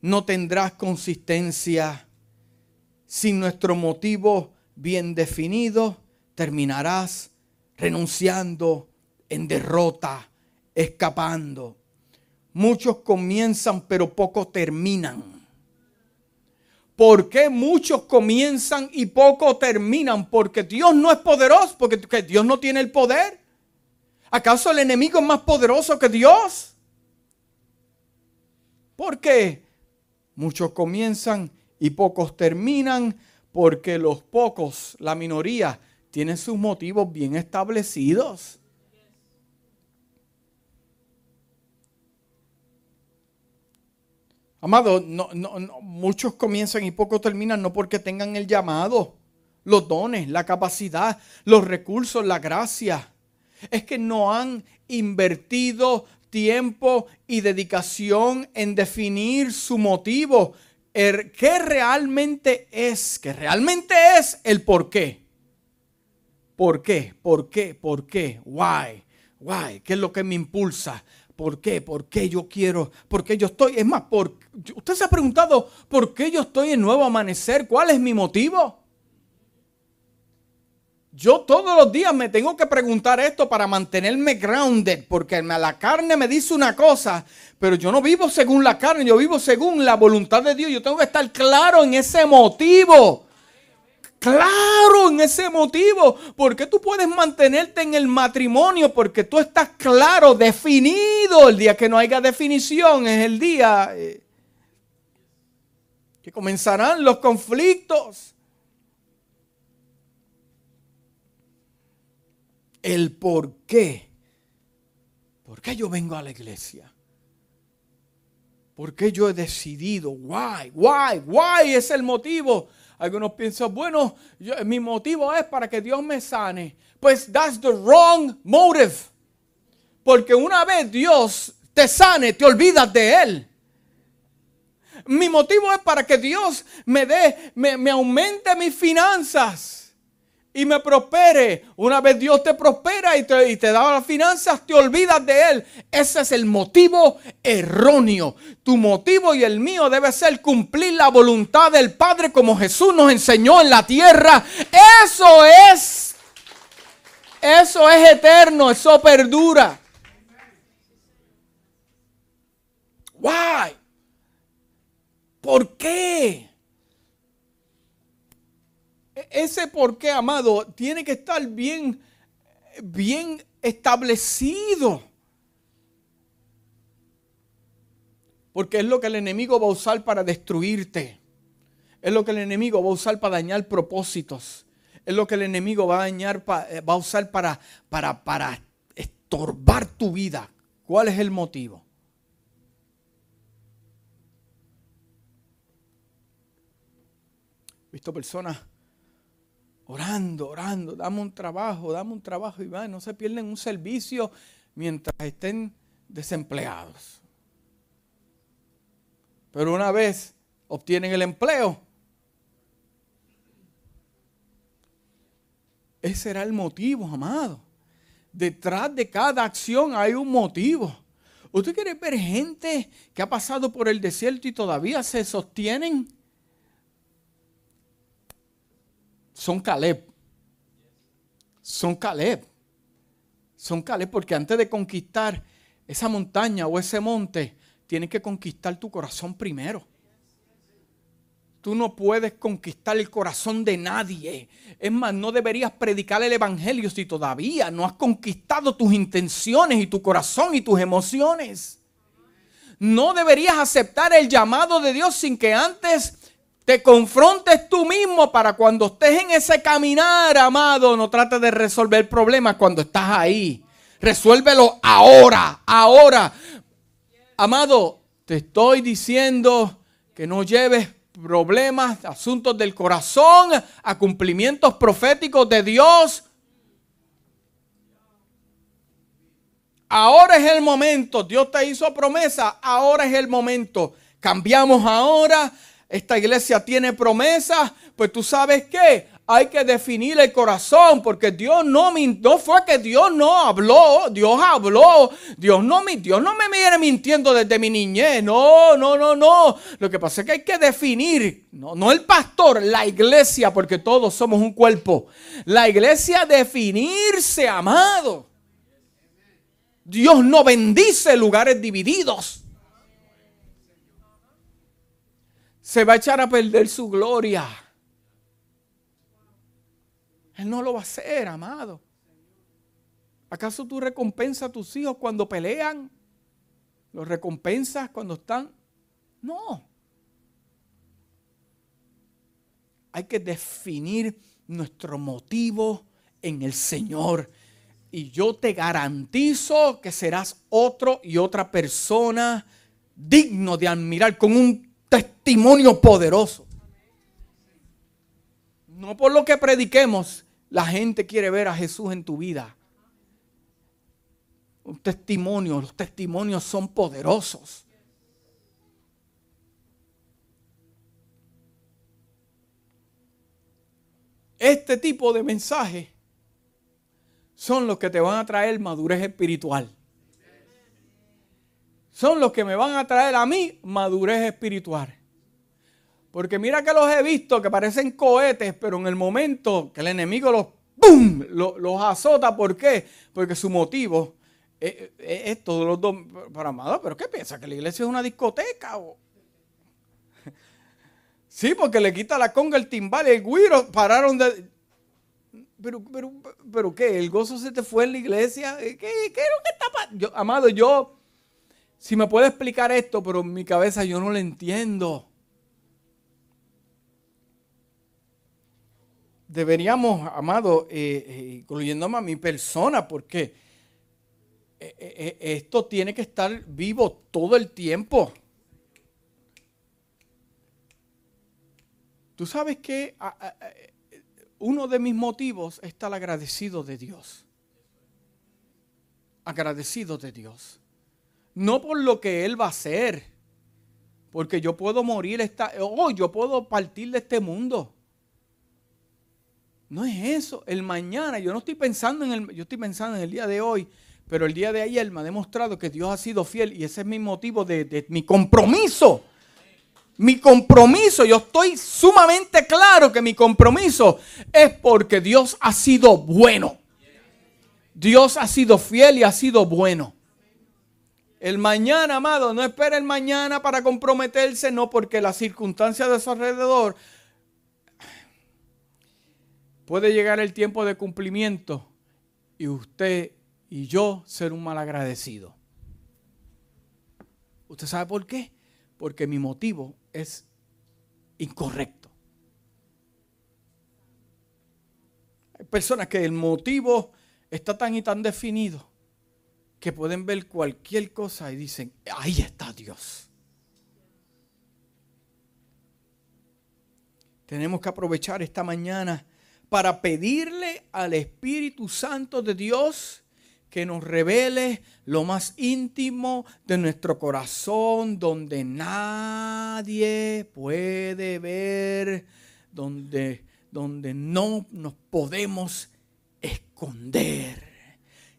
no tendrás consistencia. Sin nuestro motivo bien definido, terminarás renunciando en derrota, escapando. Muchos comienzan pero pocos terminan. ¿Por qué muchos comienzan y pocos terminan? Porque Dios no es poderoso, porque Dios no tiene el poder. ¿Acaso el enemigo es más poderoso que Dios? ¿Por qué? Muchos comienzan y pocos terminan porque los pocos, la minoría, tienen sus motivos bien establecidos. Amado, no, muchos comienzan y pocos terminan no porque tengan el llamado, los dones, la capacidad, los recursos, la gracia. Es que no han invertido tiempo y dedicación en definir su motivo. ¿Qué realmente es? ¿Qué realmente es el por qué? ¿Por qué? ¿Por qué? ¿Por qué? Why? Why? ¿Qué es lo que me impulsa? ¿Por qué? ¿Por qué yo quiero? ¿Por qué yo estoy? Es más, por, usted se ha preguntado, ¿por qué yo estoy en nuevo amanecer? ¿Cuál es mi motivo? Yo todos los días me tengo que preguntar esto para mantenerme grounded, porque la carne me dice una cosa, pero yo no vivo según la carne, yo vivo según la voluntad de Dios. Yo tengo que estar claro en ese motivo. Claro en ese motivo. Porque tú puedes mantenerte en el matrimonio porque tú estás claro, definido. El día que no haya definición es el día eh, que comenzarán los conflictos. el por qué. ¿Por qué yo vengo a la iglesia? ¿Por qué yo he decidido? Why, why, why es el motivo. Algunos piensan, bueno, mi motivo es para que Dios me sane. Pues that's the wrong motive. Porque una vez Dios te sane, te olvidas de Él. Mi motivo es para que Dios me dé, me, me aumente mis finanzas y me prospere. Una vez Dios te prospera y te, y te, da las finanzas, te olvidas de Él. Ese es el motivo erróneo. Tu motivo y el mío debe ser cumplir la voluntad del Padre como Jesús nos enseñó en la tierra. Eso es, eso es eterno, eso perdura. Why? ¿Por qué? ese por qué, amado, tiene que estar bien, bien establecido. Porque es lo que el enemigo va a usar para destruirte. Es lo que el enemigo va a usar para dañar propósitos. Es lo que el enemigo va a dañar, eh, va a usar para, para, para estorbar tu vida. ¿Cuál es el motivo? Personas orando, orando, dame un trabajo, dame un trabajo y va, no se pierden un servicio mientras estén desempleados. Pero una vez obtienen el empleo, ese será el motivo, amado. Detrás de cada acción hay un motivo. ¿Usted quiere ver gente que ha pasado por el desierto y todavía se sostienen? Son Caleb. Son Caleb. Son Caleb porque antes de conquistar esa montaña o ese monte, tienes que conquistar tu corazón primero. Tú no puedes conquistar el corazón de nadie. Es más, no deberías predicar el Evangelio si todavía no has conquistado tus intenciones y tu corazón y tus emociones. No deberías aceptar el llamado de Dios sin que antes te confrontes tú mismo para cuando estés en ese caminar, amado, no trates de resolver problemas cuando estás ahí. Resuélvelo ahora, ahora. Amado, te estoy diciendo que no lleves problemas, asuntos del corazón a cumplimientos proféticos de Dios. Ahora es el momento. Dios te hizo promesa. Ahora es el momento. Cambiamos ahora esta iglesia tiene promesas, pues tú sabes qué, hay que definir el corazón, porque Dios no, fue que Dios no habló, Dios habló, Dios no, Dios no me viene mintiendo desde mi niñez, no, no, no, no. Lo que pasa es que hay que definir, no, no el pastor, la iglesia, porque todos somos un cuerpo. La iglesia definirse, amado. Dios no bendice lugares divididos. Se va a echar a perder su gloria. Él no lo va a hacer, amado. ¿Acaso tú recompensas a tus hijos cuando pelean? ¿Los recompensas cuando están? No. Hay que definir nuestro motivo en el Señor. Y yo te garantizo que serás otro y otra persona digno de admirar, con un testimonio poderoso. No por lo que prediquemos, la gente quiere ver a Jesús en tu vida. Un testimonio, los testimonios son poderosos. Este tipo de mensajes son los que te van a traer madurez espiritual. Son los que me van a traer a mí madurez espiritual. Porque mira que los he visto que parecen cohetes, pero en el momento que el enemigo los ¡pum! los, azota. ¿Por qué? Porque su motivo es, es, todos los dos. Para amado, ¿pero qué piensa? ¿Que la iglesia es una discoteca? O? Sí, porque le quita la conga, el timbal el guiro. Pararon de. Pero, pero, pero, ¿qué? ¿El gozo se te fue en la iglesia? ¿Qué, qué es lo que está pasando? Amado, yo. Si me puede explicar esto, pero en mi cabeza yo no lo entiendo. Deberíamos, amado, eh, eh, incluyéndome a mi persona, porque eh, esto tiene que estar vivo todo el tiempo. Tú sabes que uno de mis motivos es estar agradecido de Dios. Agradecido de Dios. No por lo que Él va a hacer. Porque yo puedo morir, esta, oh, yo puedo partir de este mundo. No es eso. El mañana, yo no estoy pensando en el, yo estoy pensando en el día de hoy, pero el día de ayer me ha demostrado que Dios ha sido fiel y ese es mi motivo de, de mi compromiso mi compromiso, yo estoy sumamente claro que mi compromiso es porque Dios ha sido bueno. Dios ha sido fiel y ha sido bueno. El mañana, amado, no espera el mañana para comprometerse, no, porque las circunstancias de su alrededor puede llegar el tiempo de cumplimiento y usted y yo ser un mal agradecido. ¿Usted sabe por qué? Porque mi motivo es incorrecto. Hay personas que el motivo está tan y tan definido que pueden ver cualquier cosa y dicen, ahí está Dios. Tenemos que aprovechar esta mañana para pedirle al Espíritu Santo de Dios que nos revele lo más íntimo de nuestro corazón, donde nadie puede ver, donde, donde no nos podemos esconder.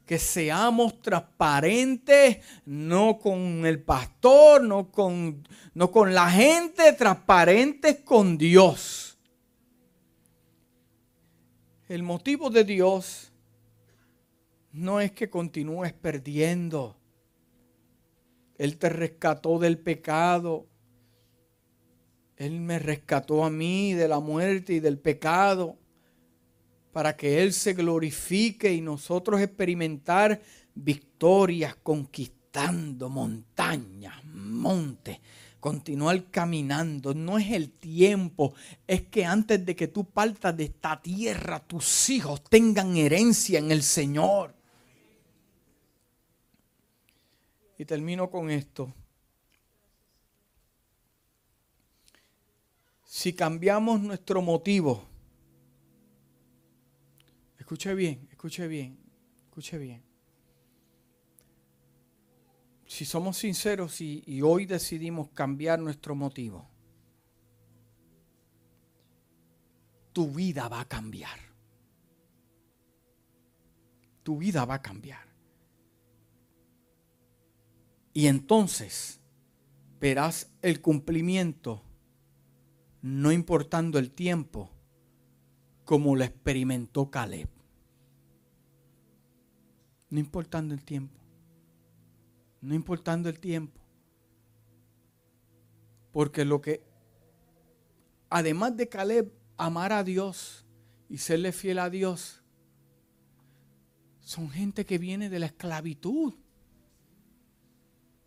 Que seamos transparentes, no con el pastor, no con, no con la gente, transparentes con Dios. El motivo de Dios no es que continúes perdiendo. Él te rescató del pecado. Él me rescató a mí de la muerte y del pecado para que Él se glorifique y nosotros experimentar victorias conquistando montañas, montes, continuar caminando. No es el tiempo, es que antes de que tú partas de esta tierra, tus hijos tengan herencia en el Señor. Y termino con esto. Si cambiamos nuestro motivo, escuche bien, escuche bien, escuche bien. Si somos sinceros y, hoy decidimos cambiar nuestro motivo, tu vida va a cambiar. Tu vida va a cambiar. Y entonces verás el cumplimiento, no importando el tiempo, como lo experimentó Caleb. No importando el tiempo. No importando el tiempo. Porque lo que, además de Caleb amar a Dios y serle fiel a Dios, son gente que viene de la esclavitud.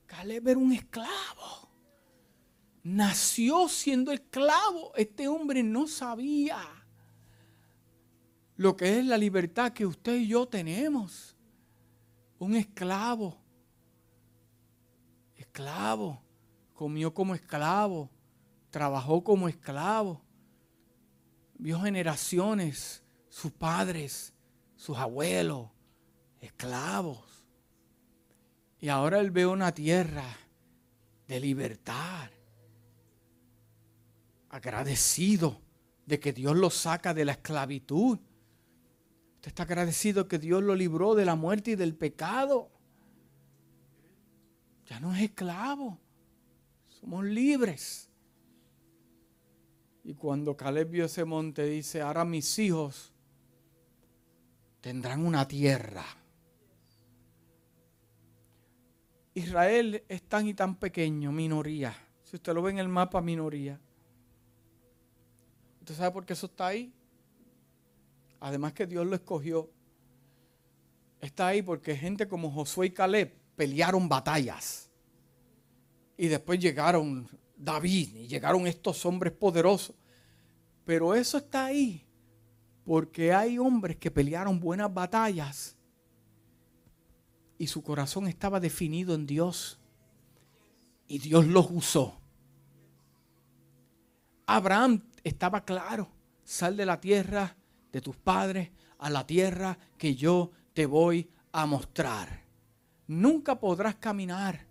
Caleb era un esclavo. Nació siendo esclavo. Este hombre no sabía lo que es la libertad que usted y yo tenemos. Un esclavo. Esclavo. comió como esclavo, trabajó como esclavo, vio generaciones, sus padres, sus abuelos, esclavos. Y ahora él ve una tierra de libertad, agradecido de que Dios lo saca de la esclavitud. Está agradecido que Dios lo libró de la muerte y del pecado. Ya no es esclavo. Somos libres. Y cuando Caleb vio ese monte, dice, ahora mis hijos tendrán una tierra. Israel es tan y tan pequeño, minoría. Si usted lo ve en el mapa, minoría. ¿Usted sabe por qué eso está ahí? Además que Dios lo escogió. Está ahí porque gente como Josué y Caleb pelearon batallas. Y después llegaron David y llegaron estos hombres poderosos. Pero eso está ahí porque hay hombres que pelearon buenas batallas y su corazón estaba definido en Dios y Dios los usó. Abraham estaba claro, sal de la tierra de tus padres a la tierra que yo te voy a mostrar. Nunca podrás caminar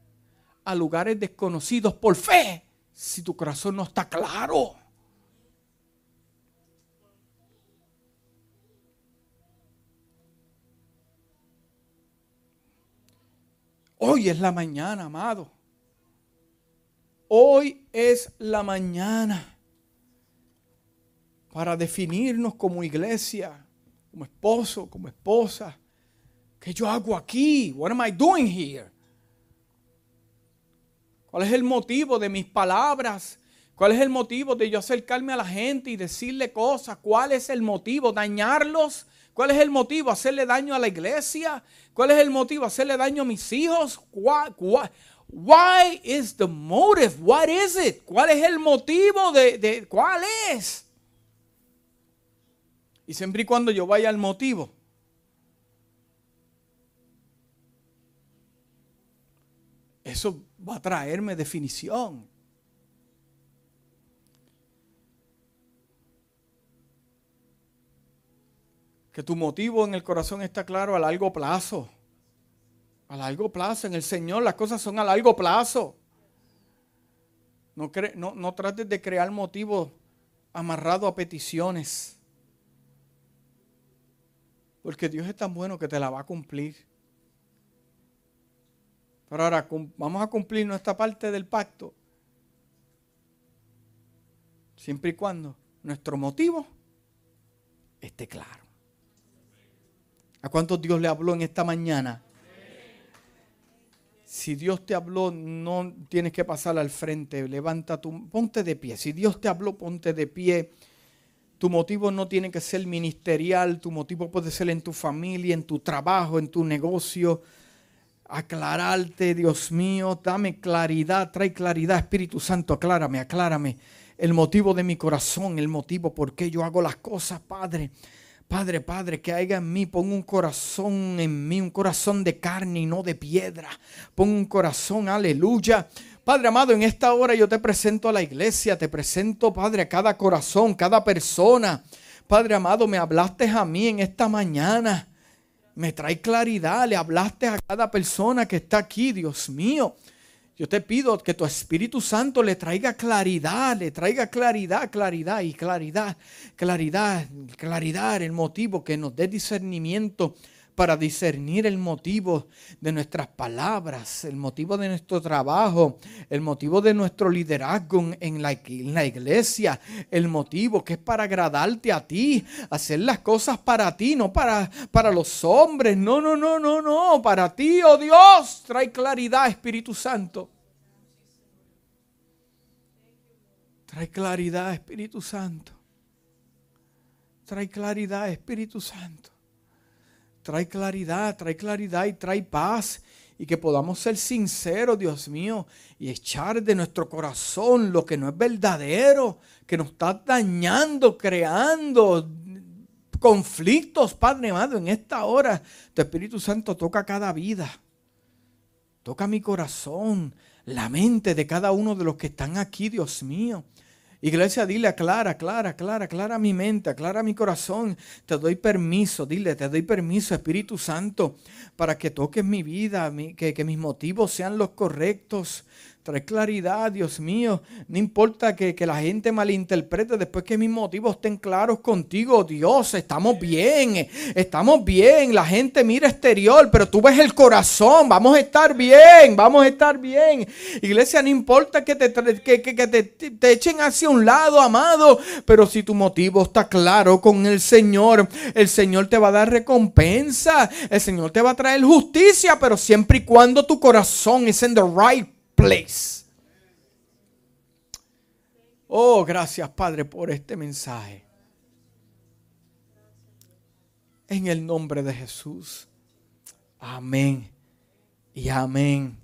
a lugares desconocidos por fe si tu corazón no está claro. Hoy es la mañana, amado. Hoy es la mañana para definirnos como iglesia, como esposo, como esposa. ¿Qué yo hago aquí? What am I doing here? ¿Cuál es el motivo de mis palabras? ¿Cuál es el motivo de yo acercarme a la gente y decirle cosas? ¿Cuál es el motivo? ¿Dañarlos? ¿Cuál es el motivo? ¿Hacerle daño a la iglesia? ¿Cuál es el motivo? ¿Hacerle daño a mis hijos? Why, is the motive? What is it? ¿Cuál es el motivo de, de cuál es? Y siempre y cuando yo vaya al motivo, eso va a traerme definición. Que tu motivo en el corazón está claro a largo plazo. A largo plazo. En el Señor las cosas son a largo plazo. No, no, trates de crear motivos amarrados a peticiones. Porque Dios es tan bueno que te la va a cumplir. Pero ahora vamos a cumplir nuestra parte del pacto. Siempre y cuando nuestro motivo esté claro. ¿A cuántos Dios le habló en esta mañana? Si Dios te habló, no tienes que pasar al frente. Levanta tu, ponte de pie. Si Dios te habló, ponte de pie. Tu motivo no tiene que ser ministerial, tu motivo puede ser en tu familia, en tu trabajo, en tu negocio. Aclararte, Dios mío, dame claridad, trae claridad, Espíritu Santo, aclárame, aclárame el motivo de mi corazón, el motivo por qué yo hago las cosas, Padre. Padre, Padre, que haya en mí, pon un corazón en mí, un corazón de carne y no de piedra. Pon un corazón, aleluya. Padre amado, en esta hora yo te presento a la iglesia, te presento, Padre, a cada corazón, cada persona. Padre amado, me hablaste a mí en esta mañana. Me trae claridad, le hablaste a cada persona que está aquí, Dios mío. Yo te pido que tu Espíritu Santo le traiga claridad, le traiga claridad, claridad y claridad, claridad, claridad, el motivo que nos dé discernimiento para discernir el motivo de nuestras palabras, el motivo de nuestro trabajo, el motivo de nuestro liderazgo en la, iglesia, el motivo que es para agradarte a ti, hacer las cosas para ti, no para, para los hombres, no, no, no, no, no, para ti, oh Dios, trae claridad, Espíritu Santo. Trae claridad, Espíritu Santo. Trae claridad, Espíritu Santo trae claridad, trae claridad y trae paz. Y que podamos ser sinceros, Dios mío, y echar de nuestro corazón lo que no es verdadero, que nos está dañando, creando conflictos, Padre amado, en esta hora. Tu Espíritu Santo toca cada vida. Toca mi corazón. la mente de cada uno de los que están aquí, Dios mío. Iglesia, dile, aclara, aclara, aclara, aclara mi mente, aclara mi corazón. Te doy permiso, dile, te doy permiso, Espíritu Santo, para que toques mi vida, que, que mis motivos sean los correctos, Trae claridad, Dios mío. No importa que, la gente malinterprete después que mis motivos estén claros contigo. Dios, estamos bien, estamos bien. La gente mira exterior, pero tú ves el corazón. Vamos a estar bien, vamos a estar bien. Iglesia, no importa que te, que, te, te echen hacia un lado, amado. Pero si tu motivo está claro con el Señor, el Señor te va a dar recompensa. El Señor te va a traer justicia, pero siempre y cuando tu corazón es en the right place. Oh, gracias Padre por este mensaje. En el nombre de Jesús. Amén y amén.